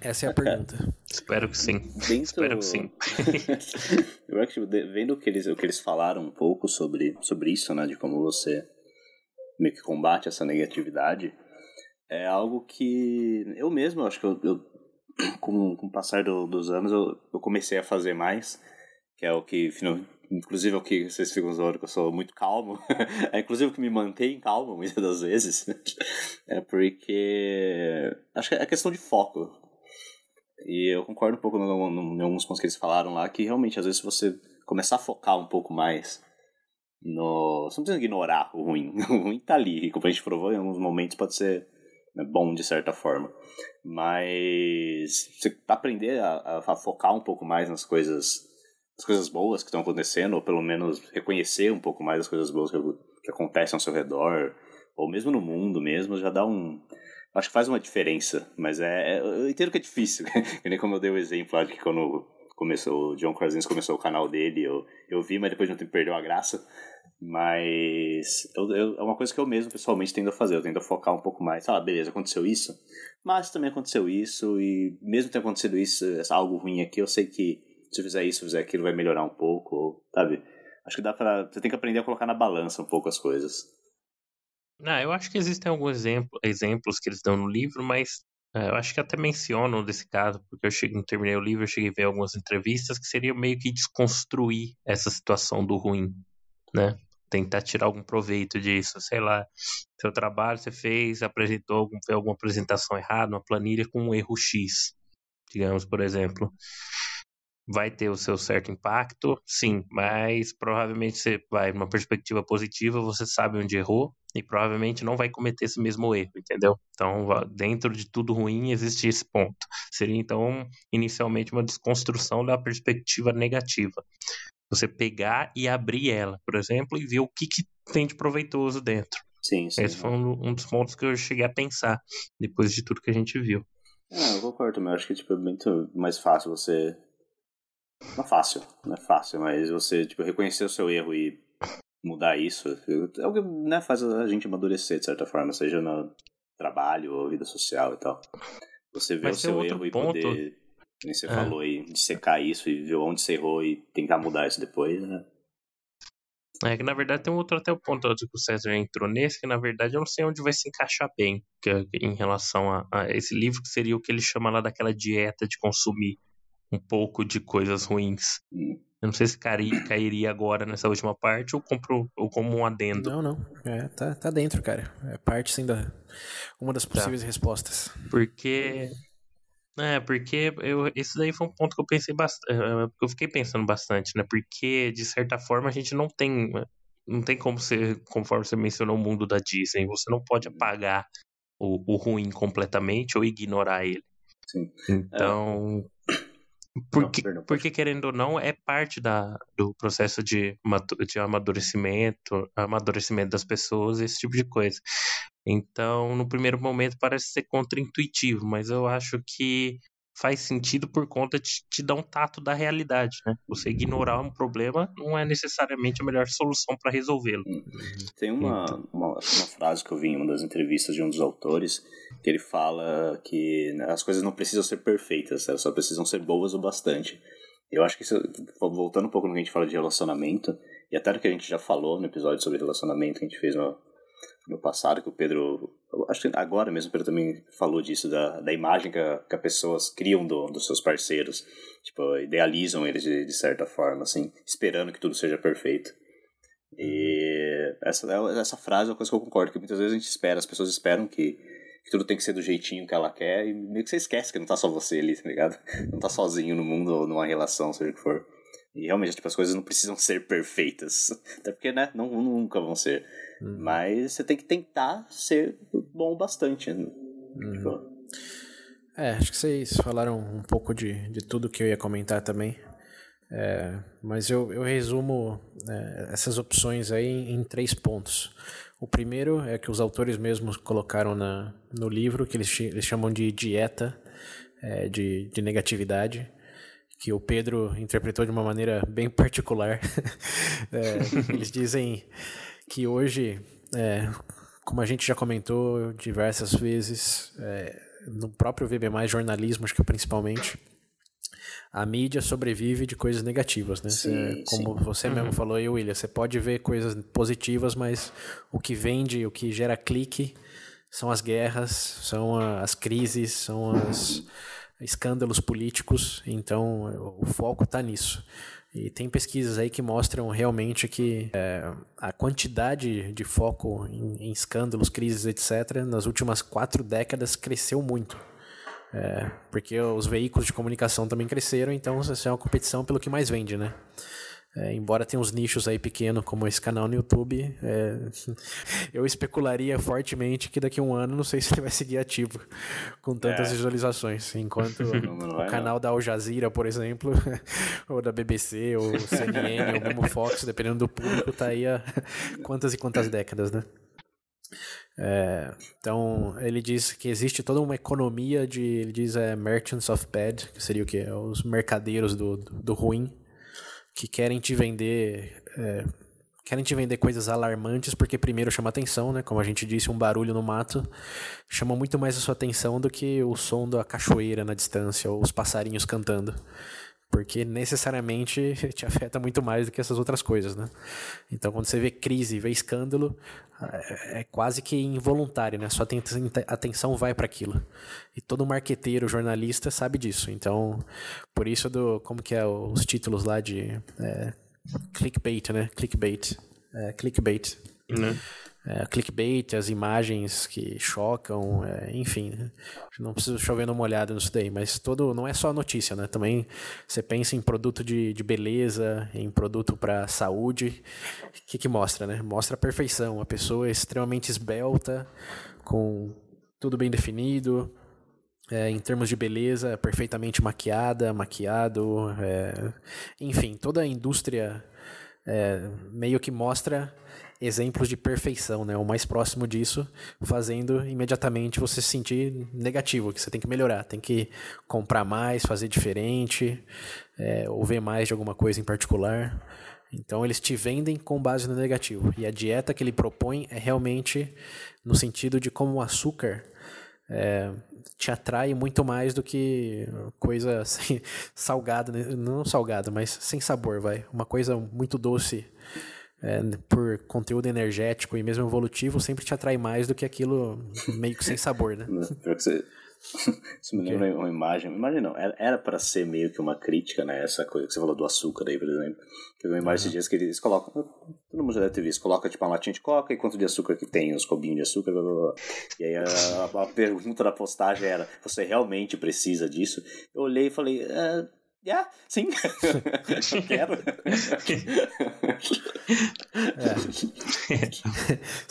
Essa é a pergunta. Espero que sim. Dentro... Espero que sim. eu acho que vendo o que eles, o que eles falaram um pouco sobre, sobre isso, né? De como você meio que combate essa negatividade, é algo que eu mesmo, acho que eu, eu com, com o passar do, dos anos, eu, eu comecei a fazer mais, que é o que inclusive é o que vocês ficam zoando que eu sou muito calmo, é inclusive o que me mantém calmo muitas das vezes, é porque acho que é questão de foco. E eu concordo um pouco no, no, em alguns pontos que eles falaram lá, que realmente, às vezes, se você começar a focar um pouco mais no. Você não precisa ignorar o ruim. O ruim tá ali. E como a gente provou, em alguns momentos pode ser bom de certa forma. Mas você aprender a, a, focar um pouco mais nas coisas, nas coisas boas que estão acontecendo, ou pelo menos reconhecer um pouco mais as coisas boas que, que acontecem ao seu redor, ou mesmo no mundo mesmo, já dá um acho que faz uma diferença, mas é, é eu entendo que é difícil, que nem como eu dei o exemplo lá de que quando começou, o John Krasinski começou o canal dele, eu, eu vi, mas depois de um tempo perdeu a graça, mas eu, eu, é uma coisa que eu mesmo pessoalmente tendo a fazer, eu tento focar um pouco mais, ah, beleza, aconteceu isso, mas também aconteceu isso, e mesmo tendo acontecido isso, algo ruim aqui, eu sei que se eu fizer isso, fizer aquilo, vai melhorar um pouco, sabe? Acho que dá pra. Você tem que aprender a colocar na balança um pouco as coisas. Não, eu acho que existem alguns exemplo, exemplos que eles dão no livro, mas é, eu acho que até mencionam desse caso, porque eu cheguei, terminei o livro, eu cheguei a ver algumas entrevistas que seria meio que desconstruir essa situação do ruim, né? Tentar tirar algum proveito disso, sei lá, seu trabalho você fez, apresentou algum, fez alguma apresentação errada, uma planilha com um erro X, digamos, por exemplo vai ter o seu certo impacto, sim, mas provavelmente você vai numa perspectiva positiva, você sabe onde errou e provavelmente não vai cometer esse mesmo erro, entendeu? Então, dentro de tudo ruim existe esse ponto. Seria então inicialmente uma desconstrução da perspectiva negativa. Você pegar e abrir ela, por exemplo, e ver o que, que tem de proveitoso dentro. Sim, sim. Esse foi um, um dos pontos que eu cheguei a pensar depois de tudo que a gente viu. É, eu concordo, mas acho que tipo, é muito mais fácil você não é fácil, não é fácil, mas você tipo, reconhecer o seu erro e mudar isso é o que né, faz a gente amadurecer de certa forma, seja no trabalho ou vida social e tal. Você vê mas o seu erro ponto... e poder, como você é. falou aí, dissecar isso e ver onde você errou e tentar mudar isso depois, né? É que na verdade tem um outro até o ponto que o César entrou nesse, que na verdade eu não sei onde vai se encaixar bem que, em relação a, a, esse livro, que seria o que ele chama lá daquela dieta de consumir um pouco de coisas ruins. Eu não sei se cairia, cairia agora nessa última parte ou, compro, ou como um adendo. Não, não. É, tá, tá dentro, cara. É parte sim da. Uma das tá. possíveis tá. respostas. Porque. É, porque eu, esse daí foi um ponto que eu pensei bastante. Eh, eu fiquei pensando bastante, né? Porque, de certa forma, a gente não tem. Não tem como ser, conforme você mencionou, o mundo da Disney. Você não pode apagar o, o ruim completamente ou ignorar ele. Sim. Então, porque, não, perdão, porque querendo ou não, é parte da, do processo de, de amadurecimento, amadurecimento das pessoas, esse tipo de coisa. Então, no primeiro momento parece ser contraintuitivo, mas eu acho que faz sentido por conta de te dar um tato da realidade, né? Você ignorar um problema não é necessariamente a melhor solução para resolvê-lo. Uhum. Tem uma, então... uma, uma, frase que eu vi em uma das entrevistas de um dos autores que ele fala que né, as coisas não precisam ser perfeitas, elas só precisam ser boas o bastante. Eu acho que isso, voltando um pouco no que a gente fala de relacionamento, e até no que a gente já falou no episódio sobre relacionamento que a gente fez no, no passado, que o Pedro, acho que agora mesmo o Pedro também falou disso, da, da imagem que, a, que as pessoas criam do, dos seus parceiros, tipo, idealizam eles de, de, certa forma, assim, esperando que tudo seja perfeito. E essa, essa frase é uma coisa que eu concordo, que muitas vezes a gente espera, as pessoas esperam que, que tudo tem que ser do jeitinho que ela quer, e meio que você esquece que não tá só você ali, tá ligado? Não tá sozinho no mundo ou numa relação, seja o que for. E realmente, tipo, as coisas não precisam ser perfeitas. Até porque, né, não, nunca vão ser. Uhum. Mas você tem que tentar ser bom bastante. Né? Uhum. Tipo... É, acho que vocês falaram um pouco de, de tudo que eu ia comentar também. É, mas eu, eu resumo é, essas opções aí em, em, três pontos. O primeiro é que os autores mesmos colocaram na, no livro, que eles, eles chamam de dieta é, de, de negatividade, que o Pedro interpretou de uma maneira bem particular. É, eles dizem que hoje, é, como a gente já comentou diversas vezes, é, no próprio VB+, jornalismo, acho que principalmente, a mídia sobrevive de coisas negativas, né? Sim, como sim. você mesmo uhum. falou aí, William, você pode ver coisas positivas, mas o que vende, o que gera clique são as guerras, são as crises, são os escândalos políticos, então o foco está nisso. E tem pesquisas aí que mostram realmente que é, a quantidade de foco em, em, escândalos, crises, etc., nas últimas quatro décadas cresceu muito. É, porque os veículos de comunicação também cresceram, então isso é uma competição pelo que mais vende, né? É, embora tenha uns nichos aí pequenos, como esse canal no YouTube, é, eu especularia fortemente que daqui a um ano não sei se ele vai seguir ativo com tantas é. visualizações. Enquanto o canal não. da Al Jazeera, por exemplo, ou da BBC, ou CNN, ou mesmo Fox, dependendo do público, tá aí há quantas e quantas décadas, né? É, então ele diz que existe toda uma economia de, ele diz é merchants of bad, que seria o que? Os mercadeiros do, do, do ruim, que querem te vender é, querem te vender coisas alarmantes porque primeiro chama atenção, né? Como a gente disse, um barulho no mato chama muito mais a sua atenção do que o som da cachoeira na distância ou os passarinhos cantando porque necessariamente te afeta muito mais do que essas outras coisas, né? Então, quando você vê crise, vê escândalo, é, é quase que involuntário, né? Sua atenção vai para aquilo. E todo marqueteiro, jornalista sabe disso. Então, por isso do como que é os títulos lá de é, clickbait, né? Clickbait, é, clickbait. Né? É, clickbait, as imagens que chocam, é, enfim. Né? Não preciso chover uma olhada nisso daí, mas todo não é só notícia, né? Também você pensa em produto de, de beleza, em produto para saúde. O que, que mostra, né? Mostra a perfeição. A pessoa é extremamente esbelta, com tudo bem definido, é, em termos de beleza, perfeitamente maquiada, maquiado, é, enfim, toda a indústria é, meio que mostra exemplos de perfeição, né? O mais próximo disso, fazendo imediatamente você se sentir negativo, que você tem que melhorar, tem que comprar mais, fazer diferente, é, ou ver mais de alguma coisa em particular. Então eles te vendem com base no negativo. E a dieta que ele propõe é realmente no sentido de como o açúcar é, te atrai muito mais do que coisa assim, salgada, né? não salgada, mas sem sabor, vai. Uma coisa muito doce é, por conteúdo energético e mesmo evolutivo sempre te atrai mais do que aquilo meio que sem sabor, né? Pior que você, isso me lembra uma imagem. Uma imagem não, era para ser meio que uma crítica, né? Essa coisa que você falou do açúcar aí, por exemplo. Vi uma imagem esses dias que eles colocam. Todo mundo já deve ter visto. Coloca tipo uma latinha de coca e quanto de açúcar que tem, os cubinhos de açúcar, blá, blá, blá. E aí a, a, pergunta da postagem era: você realmente precisa disso? Eu olhei e falei. É, Yeah, sim. Quero. É.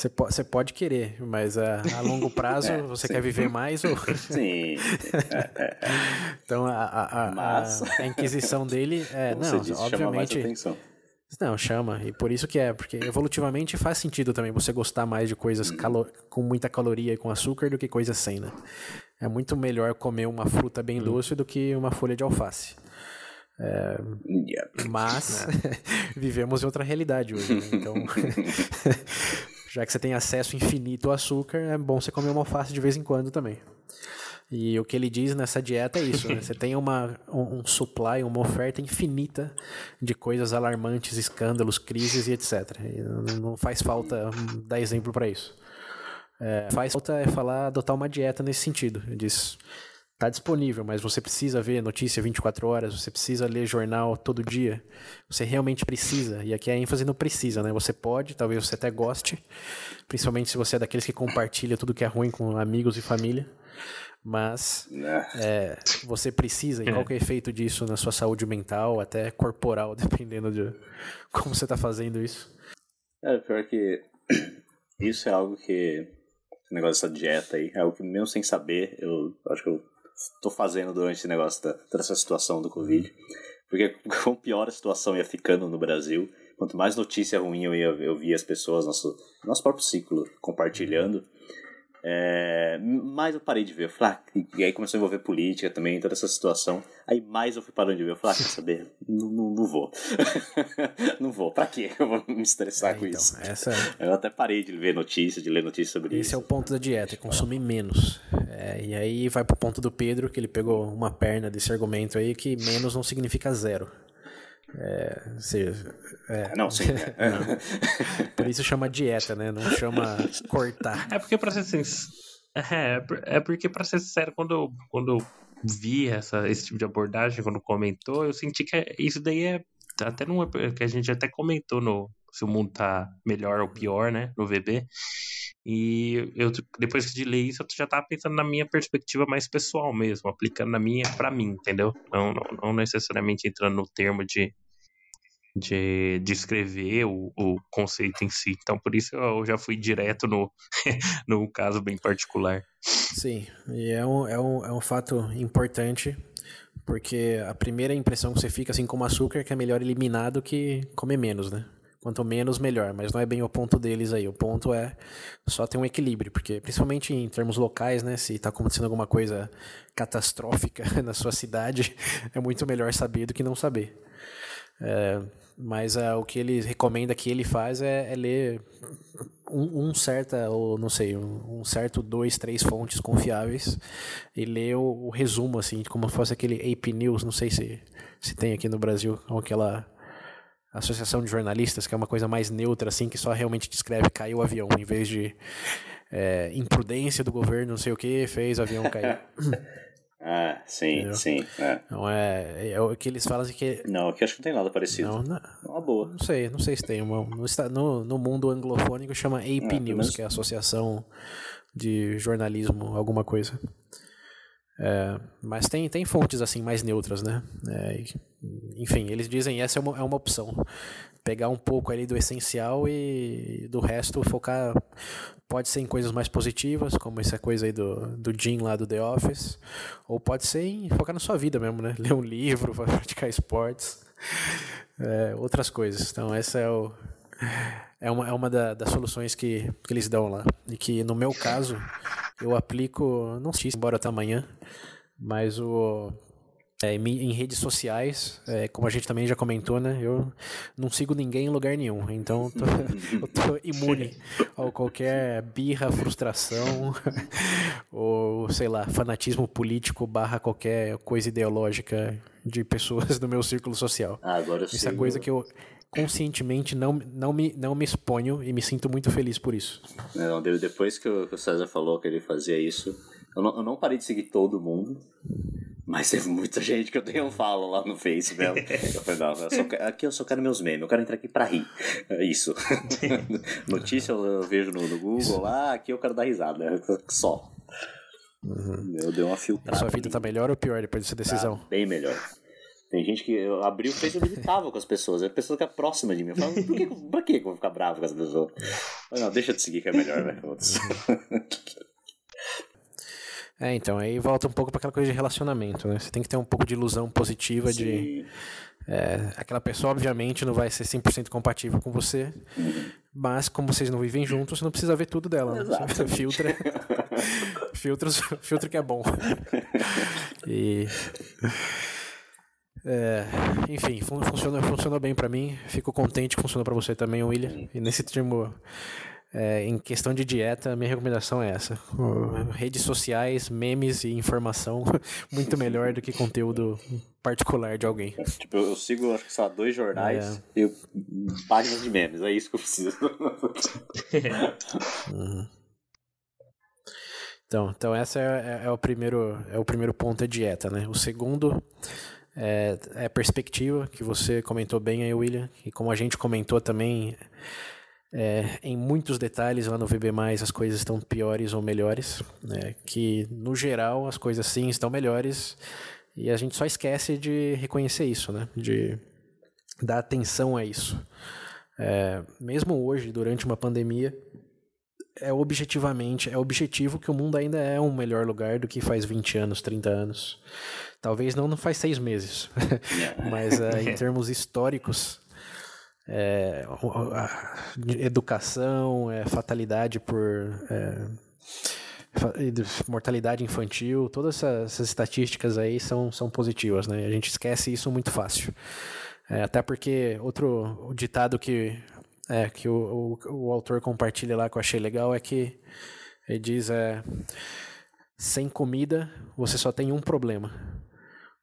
Você, pode, você pode querer, mas a, a longo prazo é, você sim. quer viver mais ou. Sim. É, é, é. então a, a, a, a, Inquisição dele é. Como não, disse, obviamente. Não, chama. E por isso que é, porque evolutivamente faz sentido também você gostar mais de coisas hum. com muita caloria e com açúcar do que coisas sem, né? É muito melhor comer uma fruta bem hum. doce do que uma folha de alface. É, yep. Mas vivemos em outra realidade hoje. Né? Então, já que você tem acesso infinito ao açúcar, é bom você comer uma alface de vez em quando também. E o que ele diz nessa dieta é isso: né? você tem uma, um, um supply, uma oferta infinita de coisas alarmantes, escândalos, crises e etc. E não faz falta dar exemplo para isso. É, faz falta é falar, adotar uma dieta nesse sentido. Ele diz Está disponível, mas você precisa ver notícia 24 horas, você precisa ler jornal todo dia. Você realmente precisa. E aqui a ênfase no precisa, né? Você pode, talvez você até goste, principalmente se você é daqueles que compartilha tudo que é ruim com amigos e família. Mas é, você precisa, e qual é o efeito disso na sua saúde mental, até corporal, dependendo de como você está fazendo isso? É, pior que isso é algo que. O negócio dessa dieta aí, é algo que mesmo sem saber, eu acho que eu tô fazendo durante esse negócio da, dessa situação do Covid. Porque com pior a situação ia ficando no Brasil, quanto mais notícia ruim eu, ia, eu via as pessoas, nosso, nosso próprio ciclo, compartilhando, é, mais eu parei de ver. Eu falei, ah, e aí começou a envolver política também, toda essa situação. Aí mais eu fui parando de ver. Eu falei, ah, quer saber? Não, não, não vou. não vou. Pra quê? Eu vou me estressar é, com então, isso. Essa... Eu até parei de ver notícias, de ler notícias sobre Esse isso. Esse é o ponto da dieta, é consumir menos. É, e aí vai pro ponto do Pedro, que ele pegou uma perna desse argumento aí, que menos não significa zero. É, seja, é, não, sim. É. Por isso chama dieta, né? Não chama cortar. É porque, pra ser sincero, é, é porque, pra ser sincero, quando eu, quando eu vi essa, esse tipo de abordagem, quando comentou, eu senti que isso daí é. Até não que a gente até comentou no se o mundo tá melhor ou pior, né? No VB. E eu, depois de ler isso, eu já tava pensando na minha perspectiva mais pessoal mesmo, aplicando na minha para mim, entendeu? Não, não, não, necessariamente entrando no termo de, de descrever o, o conceito em si. Então, por isso eu já fui direto no, no caso bem particular. Sim, e é um, é, um, é um fato importante, porque a primeira impressão que você fica, assim como açúcar, é que é melhor eliminar do que comer menos, né? Quanto menos, melhor. Mas não é bem o ponto deles aí. O ponto é só ter um equilíbrio. Porque, principalmente em termos locais, né? Se está acontecendo alguma coisa catastrófica na sua cidade, é muito melhor saber do que não saber. É, mas é, o que ele recomenda que ele faz é, é ler um, um, certa, ou não sei, um, um, certo dois, três fontes confiáveis e ler o, o, resumo, assim, como se fosse aquele AP News, não sei se, se tem aqui no Brasil, aquela associação de jornalistas, que é uma coisa mais neutra, assim, que só realmente descreve caiu o avião, em vez de é, imprudência do governo, não sei o que, fez o avião cair. Ah, sim, Entendeu? sim. É. Não é, é o que eles falam assim que. Não, aqui acho que não tem nada parecido. Não, não, uma boa. Não sei, não sei se tem. Uma, no, no mundo anglofônico chama AP é, News, que é a Associação de Jornalismo, alguma coisa. É, mas tem, tem fontes assim mais neutras, né? É, enfim, eles dizem essa é uma, é uma opção. Pegar um pouco ali do essencial e do resto focar. Pode ser em coisas mais positivas, como essa coisa aí do, do Jim lá do The Office, ou pode ser em focar na sua vida mesmo, né? Ler um livro, praticar esportes, é, outras coisas. Então, essa é, o, é uma, é uma da, das soluções que, que eles dão lá. E que, no meu caso, eu aplico, não sei, embora até amanhã, mas o é, em redes sociais, é, como a gente também já comentou, né? Eu não sigo ninguém em lugar nenhum. Então tô, eu tô imune a qualquer birra, frustração ou, sei lá, fanatismo político barra qualquer coisa ideológica de pessoas do meu círculo social. Ah, agora Isso é coisa que eu conscientemente não, não, me, não me exponho e me sinto muito feliz por isso. Não, depois que o César falou que ele fazia isso, eu não, eu não parei de seguir todo mundo. Mas teve muita gente que eu tenho um falo lá no Face mesmo. Eu falei, não, eu só, aqui eu só quero meus memes, eu quero entrar aqui pra rir. É isso. Notícia eu vejo no, no Google lá, aqui eu quero dar risada. Só. Uhum. Eu dei uma filtrada. A sua vida tá melhor ou pior depois dessa decisão? Tá bem melhor. Tem gente que eu abri o Face e eu meditava com as pessoas. A pessoa que é próxima de mim. Eu falo, por que, por que eu vou ficar bravo com essa pessoa? não, deixa de seguir que é melhor, velho. É, então, aí volta um pouco para aquela coisa de relacionamento, né? Você tem que ter um pouco de ilusão positiva Sim. de. É, aquela pessoa, obviamente, não vai ser 100% compatível com você, mas como vocês não vivem juntos, você não precisa ver tudo dela. Né? Você filtra. filtros, filtro que é bom. E. É, enfim, fun funciona, funciona bem para mim. Fico contente que funciona para você também, William. E nesse termo é, em questão de dieta, minha recomendação é essa: redes sociais, memes e informação, muito melhor do que conteúdo particular de alguém. Tipo, eu sigo, acho que só dois jornais é. e páginas de memes, é isso que eu preciso. uhum. Então, então essa é, é, é, o primeiro é o primeiro ponto é dieta, né? O segundo é, é perspectiva que você comentou bem aí, William, e como a gente comentou também é, em muitos detalhes lá no VB+, as coisas estão piores ou melhores, né? que no geral as coisas sim estão melhores e a gente só esquece de reconhecer isso, né? de dar atenção a isso. É, mesmo hoje, durante uma pandemia, é objetivamente, é objetivo que o mundo ainda é um melhor lugar do que faz 20 anos, 30 anos. Talvez não, não faz seis meses, mas uh, em termos históricos, é, educação, é, fatalidade por é, mortalidade infantil, todas essas, essas, estatísticas aí são, são positivas, né? A gente esquece isso muito fácil. É, até porque outro ditado que, é, que o, o, o, autor compartilha lá que eu achei legal é que ele diz é, sem comida você só tem um problema.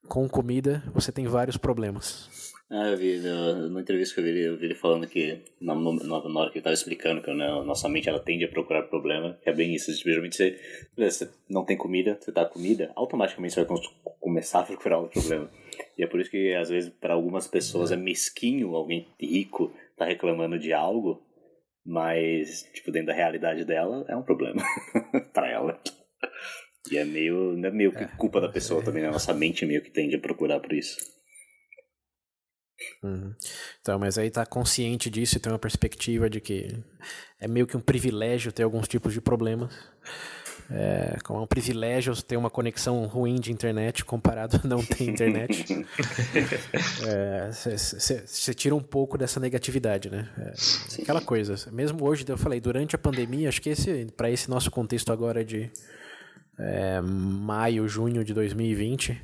Com comida você tem vários problemas. Ah, eu vi, numa entrevista que eu vi, eu vi ele falando que na, na, na hora que ele estava explicando que né, a nossa mente ela tende a procurar problema, que é bem isso. Geralmente você, você não tem comida, você tá com comida, automaticamente você vai começar a procurar um problema. E é por isso que às vezes para algumas pessoas é mesquinho alguém rico tá reclamando de algo, mas tipo dentro da realidade dela é um problema para ela. E é meio, é meio que é. culpa da pessoa também, né? A nossa mente meio que tende a procurar por isso. Uhum. Então, mas aí tá consciente disso e tem uma perspectiva de que é meio que um privilégio ter alguns tipos de problemas. É, como é um privilégio ter uma conexão ruim de internet comparado a não ter internet. Você é, tira um pouco dessa negatividade, né? É, aquela coisa. Mesmo hoje, eu falei, durante a pandemia, acho que esse para esse nosso contexto agora de é, maio, junho de 2020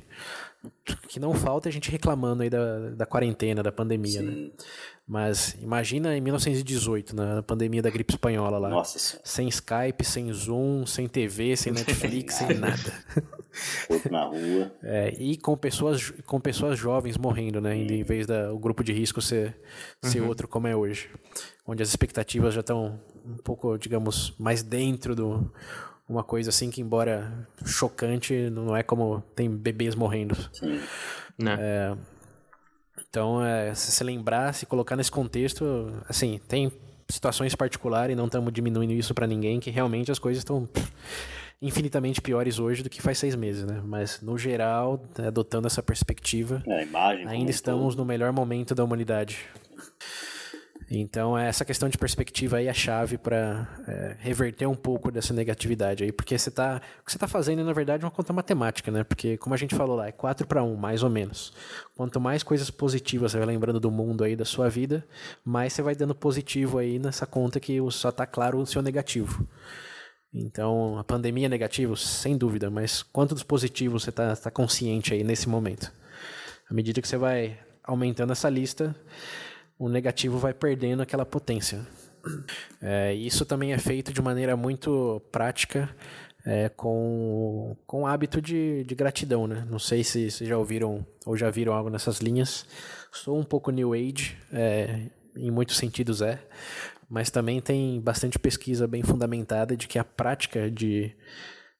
que não falta a gente reclamando aí da, da quarentena, da pandemia, né? Sim. né? Mas imagina em 1918, na pandemia da gripe espanhola lá. Nossa senhora. Sem Skype, sem Zoom, sem TV, sem Netflix, sem nada. Outro na rua. É, e com pessoas, com pessoas jovens morrendo, né? Em vez do o grupo de risco ser, ser uhum. outro como é hoje. Onde as expectativas já estão um pouco, digamos, mais dentro do uma coisa assim que, embora chocante, não é como tem bebês morrendo. Sim. Né? É, então, é, se lembrar, se colocar nesse contexto, assim, tem situações particulares, e não estamos diminuindo isso para ninguém, que realmente as coisas estão infinitamente piores hoje do que faz seis meses, né? Mas, no geral, adotando essa perspectiva, é, imagem, ainda estamos no melhor momento da humanidade. Então, essa questão de perspectiva aí é a chave para é, reverter um pouco dessa negatividade aí, porque você tá, o que você está fazendo, na verdade, é uma conta matemática, né? Porque, como a gente falou lá, é 4 para 1, mais ou menos. Quanto mais coisas positivas você vai lembrando do mundo aí, da sua vida, mais você vai dando positivo aí nessa conta que só está claro o seu negativo. Então, a pandemia é negativo, sem dúvida, mas quanto dos positivos você está tá consciente aí nesse momento? À medida que você vai aumentando essa lista, o negativo vai perdendo aquela potência. É, isso também é feito de maneira muito prática é, com, com o hábito de, de gratidão, né? Não sei se vocês já ouviram ou já viram algo nessas linhas. Sou um pouco New Age, é, em muitos sentidos é, mas também tem bastante pesquisa bem fundamentada de que a prática de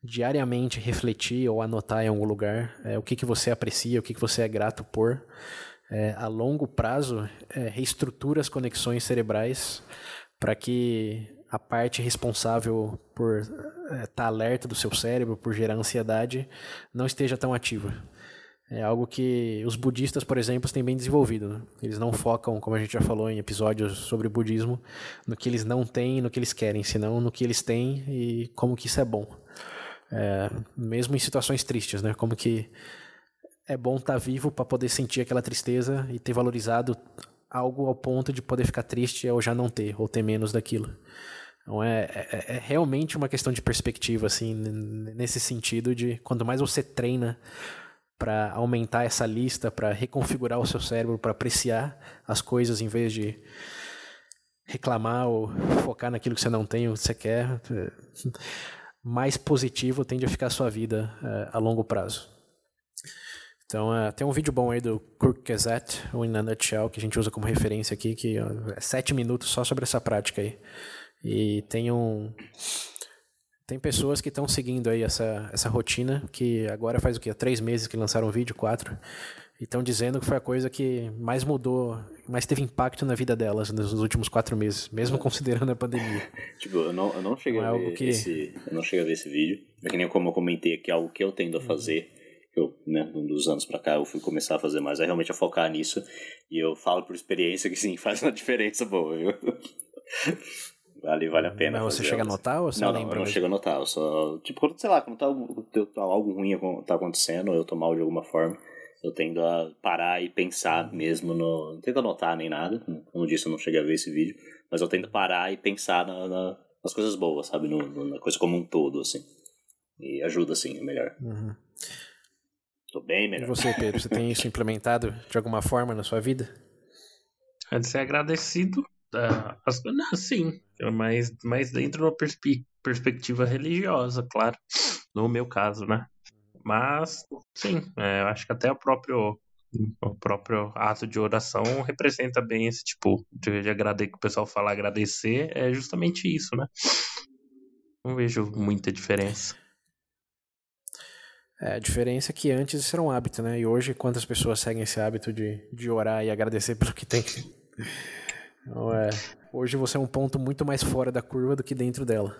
diariamente refletir ou anotar em algum lugar é, o que, que você aprecia, o que, que você é grato por, é, a longo prazo, é, reestrutura as conexões cerebrais para que a parte responsável por estar é, tá alerta do seu cérebro, por gerar ansiedade, não esteja tão ativa. É algo que os budistas, por exemplo, têm bem desenvolvido. Né? Eles não focam, como a gente já falou em episódios sobre budismo, no que eles não têm, no que eles querem, senão no que eles têm e como que isso é bom. É, mesmo em situações tristes, né? Como que é bom estar tá vivo para poder sentir aquela tristeza e ter valorizado algo ao ponto de poder ficar triste ou já não ter, ou ter menos daquilo. Então é, é, é realmente uma questão de perspectiva, assim, nesse sentido de quanto mais você treina para aumentar essa lista, para reconfigurar o seu cérebro, para apreciar as coisas em vez de reclamar ou focar naquilo que você não tem, o que você quer, mais positivo tende a ficar a sua vida é, a longo prazo. Então, uh, tem um vídeo bom aí do Kirk Gazette, o In a Nutshell, que a gente usa como referência aqui, que é sete minutos só sobre essa prática aí. E tem um... Tem pessoas que estão seguindo aí essa, essa rotina, que agora faz o quê? Três meses que lançaram o vídeo, quatro. E estão dizendo que foi a coisa que mais mudou, mais teve impacto na vida delas nos últimos quatro meses, mesmo é. considerando a pandemia. tipo, eu não, eu não cheguei é a ver que... esse. Eu não cheguei a ver esse vídeo. É que nem como eu comentei aqui, algo que eu tendo a fazer eu, né, um dos anos para cá eu fui começar a fazer mais, é realmente a focar nisso. E eu falo por experiência que sim, faz uma diferença boa, viu? Ali vale a pena. Mas você chega elas. a notar ou você não, não, não, lembra? eu não chego a notar. Eu só, tipo, quando, sei lá, quando tá, algo- tá algo ruim tá acontecendo, eu tô mal de alguma forma, eu tendo a parar e pensar mesmo no. Não tento anotar nem nada, como disse, eu não cheguei a ver esse vídeo, mas eu tento parar e pensar na- na- nas coisas boas, sabe? No- na coisa como um todo, assim. E ajuda, assim, é melhor. Uhum. Tô bem E melhor. você, Pedro, você tem isso implementado de alguma forma na sua vida? É de ser agradecido. ah, as- não, sim, mas, mas dentro de uma perspe- perspectiva religiosa, claro. No meu caso, né? Mas, sim, é, eu acho que até o próprio, o próprio ato de oração representa bem esse tipo de, de agrade, que o pessoal fala agradecer, é justamente isso, né? Não vejo muita diferença. É, a diferença é que antes isso era um hábito, né? E hoje, quantas pessoas seguem esse hábito de, de orar e agradecer pelo que tem? Então, é, hoje você é um ponto muito mais fora da curva do que dentro dela.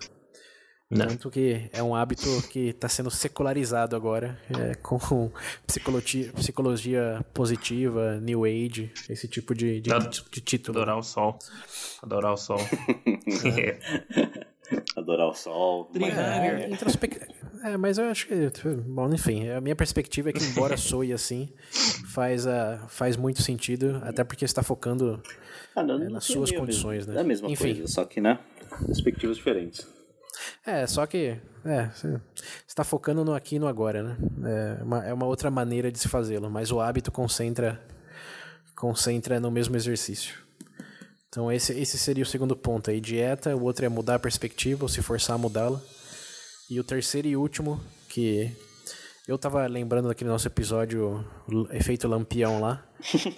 Né? Tanto que é um hábito que está sendo secularizado agora, é, com psicologia, psicologia positiva, New Age, esse tipo de, de, de título. Adorar o sol. Adorar o sol. Adorar o sol. Tree É, Hanger. Introspec... É, mas eu acho que. Bom, enfim, a minha perspectiva é que, embora soe assim, faz, a, faz muito sentido, até porque está focando. Ah, não, É, nas suas condições, né? É a mesma Enfim. coisa, só que, né? Perspectivas diferentes. É, só que. É, você está focando no aqui e no agora, né? É uma, é uma outra maneira de se fazê-lo, mas o hábito concentra, concentra no mesmo exercício. Então, esse, esse seria o segundo ponto aí: dieta, o outro é mudar a perspectiva, ou se forçar a mudá-la. E o terceiro e último, que eu tava lembrando daquele nosso episódio Efeito Lampião lá,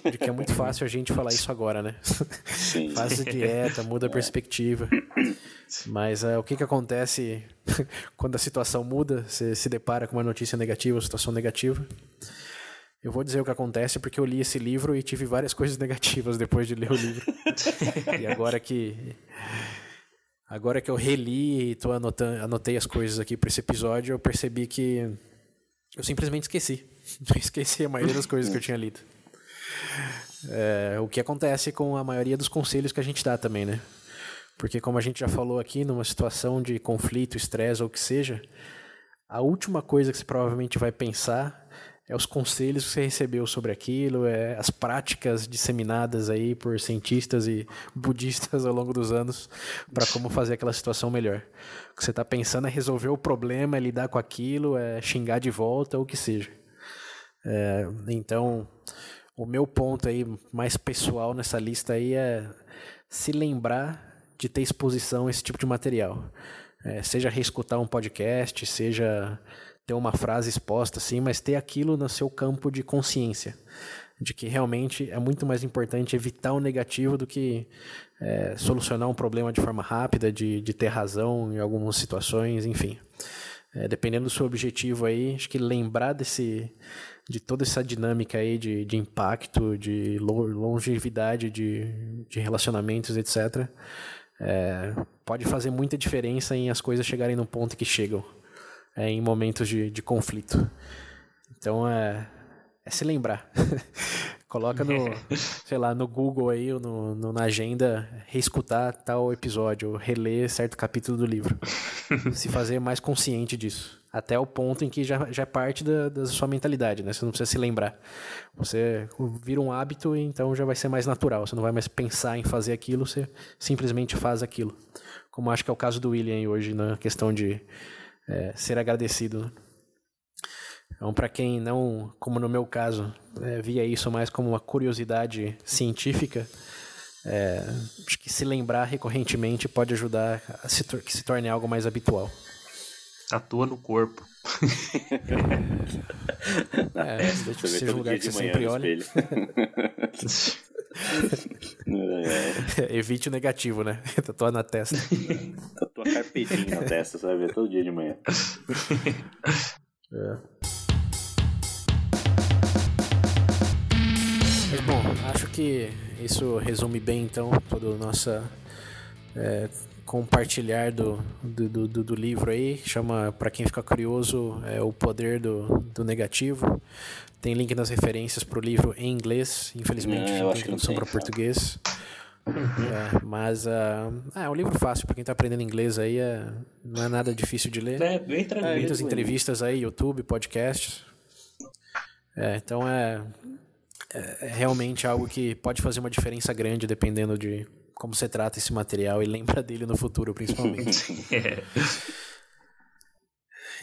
de que é muito fácil a gente falar isso agora, né? Sim. Faz dieta, muda a perspectiva. Mas é, o que, que acontece quando a situação muda? Você se depara com uma notícia negativa, uma situação negativa. Eu vou dizer o que acontece porque eu li esse livro e tive várias coisas negativas depois de ler o livro. e agora que agora que eu reli e tô anotando, anotei as coisas aqui para esse episódio, eu percebi que eu simplesmente esqueci. Eu esqueci a maioria das coisas que eu tinha lido. É, o que acontece com a maioria dos conselhos que a gente dá também, né? Porque como a gente já falou aqui, numa situação de conflito, estresse ou o que seja, a última coisa que você provavelmente vai pensar é os conselhos que você recebeu sobre aquilo, é as práticas disseminadas aí por cientistas e budistas ao longo dos anos para como fazer aquela situação melhor. O que você está pensando é resolver o problema, é lidar com aquilo, é xingar de volta, ou o que seja. É, então, o meu ponto aí mais pessoal nessa lista aí é se lembrar de ter exposição a esse tipo de material. É, seja reescutar um podcast, seja ter uma frase exposta assim, mas ter aquilo no seu campo de consciência. De que realmente é muito mais importante evitar o negativo do que é, solucionar um problema de forma rápida, de, de ter razão em algumas situações, enfim. É, dependendo do seu objetivo aí, acho que lembrar desse, de toda essa dinâmica aí de, de impacto, de lo- longevidade de, de relacionamentos, etc., é, pode fazer muita diferença em as coisas chegarem no ponto que chegam, é, em momentos de, de conflito. Então é, é se lembrar. Coloca no, sei lá, no Google aí, ou no, no- na agenda, reescutar tal episódio, ou reler certo capítulo do livro. se fazer mais consciente disso. Até o ponto em que já, já é parte da, da sua mentalidade, né? Você não precisa se lembrar. Você vira um hábito e então já vai ser mais natural. Você não vai mais pensar em fazer aquilo, você simplesmente faz aquilo. Como acho que é o caso do William hoje, na questão de é, ser agradecido. Então, para quem não, como no meu caso, é, via isso mais como uma curiosidade científica, é, acho que se lembrar recorrentemente pode ajudar a se que se torne algo mais habitual. Atua no corpo. É, deixa todo lugar dia que você sempre olha. espelho. É, Evite o negativo, né? Tatuar na testa. a tua carpetinha na testa, você vai ver todo dia de manhã. Mas bom, acho que isso resume bem então todo o nosso é, compartilhar do, do, do, do- livro aí. Chama, para quem ficar curioso, é O Poder do, do Negativo. Tem link nas referências para o livro em inglês. Infelizmente, eu não tem tradução para português. É, mas uh, é um livro fácil para quem está aprendendo inglês aí, é, não é nada difícil de ler. É, bem tranquilo. Muitas entrevistas aí, YouTube, podcasts. É, então é, é realmente algo que pode fazer uma diferença grande dependendo de como você trata esse material e lembra dele no futuro, principalmente. é.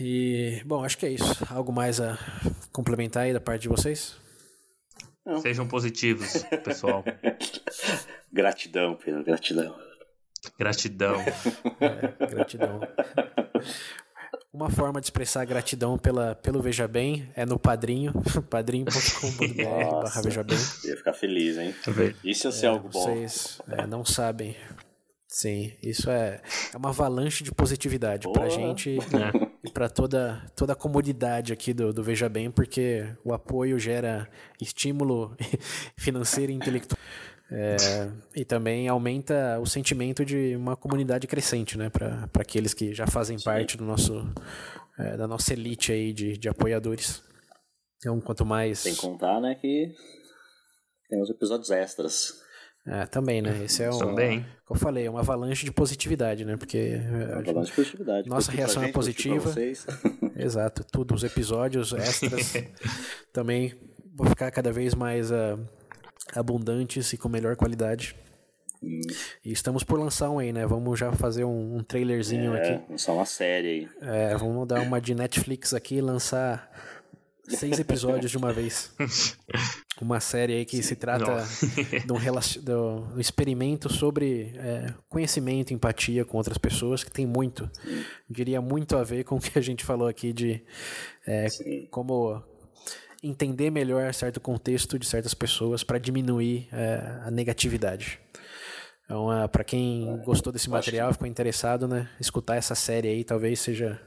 E, bom, acho que é isso. Algo mais a complementar aí da parte de vocês? Não. Sejam positivos, pessoal. gratidão, Pedro, gratidão. Gratidão. É, gratidão. Uma forma de expressar gratidão pela, pelo Veja Bem é no padrinho, padrinho.com.br Veja Bem. Ia ficar feliz, hein? Isso ia ser é, algo bom. Vocês é, não sabem. Sim, isso é, é uma avalanche de positividade Boa. pra gente é. e pra toda, toda a comunidade aqui do, do Veja Bem, porque o apoio gera estímulo financeiro e intelectual. É, e também aumenta o sentimento de uma comunidade crescente, né? Para aqueles que já fazem Sim. parte do nosso, é, da nossa elite aí de, de apoiadores. Então, quanto mais. Sem contar, né, que tem os episódios extras. É, também, né? Esse é um. Também. Como eu falei, é uma avalanche de positividade, né? Porque. É uma avalanche de positividade. Nossa reação gente, é positiva. Exato, tudo. Os episódios extras também vão ficar cada vez mais. Uh, abundantes e com melhor qualidade. Hum. E estamos por lançar um aí, né? Vamos já fazer um, um trailerzinho é, aqui. Lançar uma série aí. É, vamos dar uma de Netflix aqui e lançar seis episódios de uma vez. Uma série aí que Sim. se trata de um, de um, experimento sobre é, conhecimento, empatia com outras pessoas, que tem muito, diria muito a ver com o que a gente falou aqui de é, como entender melhor certo contexto de certas pessoas para diminuir é, a negatividade. Então, uh, para quem gostou desse material, ficou interessado, né, escutar essa série aí talvez seja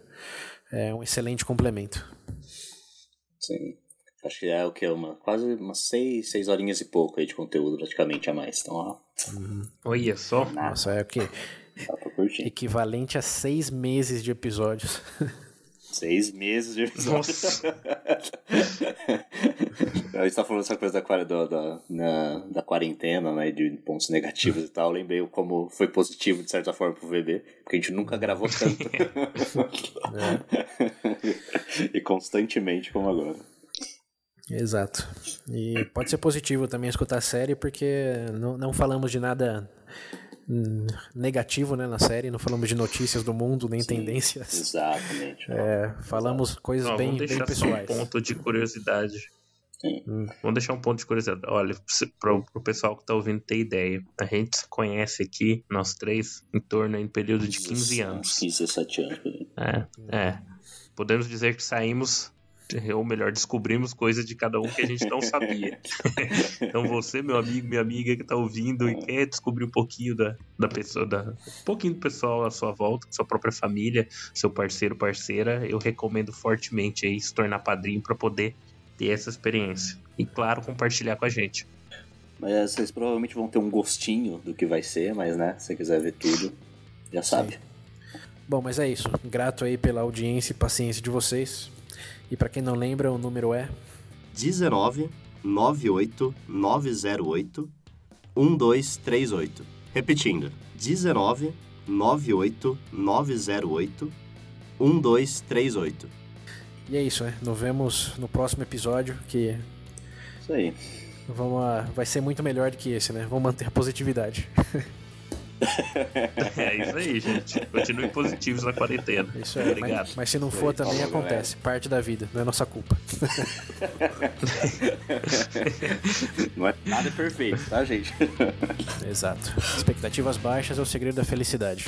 é, um excelente complemento. Sim. Acho que é o que? Uma, quase umas seis, seis horinhas e pouco aí de conteúdo, praticamente a mais. Então, ó. Uhum. Olha só. Nossa, é o quê? Equivalente a seis meses de episódios. Seis meses de episódio. Nossa. a gente tá falando essa coisa da, da, da, na, da quarentena, né? De pontos negativos e tal. Eu lembrei como foi positivo, de certa forma, pro VB, porque a gente nunca gravou tanto. é. e constantemente como agora. Exato. E pode ser positivo também escutar a série, porque não, não falamos de nada negativo né, na série, não falamos de notícias do mundo, nem Sim, tendências. Exatamente. É, falamos Exato. coisas não, bem, bem pessoais. Um ponto de curiosidade. Hum. Vamos deixar um ponto de curiosidade. Olha, para o pessoal que está ouvindo ter ideia, a gente se conhece aqui, nós três, em torno em período de 15 anos. 15, 17 anos. É, é. Podemos dizer que saímos ou melhor, descobrimos coisas de cada um que a gente não sabia. então você, meu amigo, minha amiga que está ouvindo e quer descobrir um pouquinho da, da pessoa, da, um pouquinho do pessoal à sua volta, sua própria família, seu parceiro, parceira, eu recomendo fortemente aí se tornar padrinho para poder ter essa experiência. E claro, compartilhar com a gente. Mas vocês provavelmente vão ter um gostinho do que vai ser, mas né, se você quiser ver tudo, já sabe. Sim. Bom, mas é isso. Grato aí pela audiência e paciência de vocês. E para quem não lembra, o número é 19 98 908 1238. Repetindo, 19 98 908 1238. E é isso, né? Nos vemos no próximo episódio que Isso aí. Vamos a... vai ser muito melhor do que esse, né? Vamos manter a positividade. é isso aí, gente. Continuem positivos na quarentena. Isso aí. Obrigado. Mas, mas se não for, também falou, acontece. Galera. Parte da vida, não é nossa culpa. não é nada perfeito, tá, gente? Exato. Expectativas baixas é o segredo da felicidade.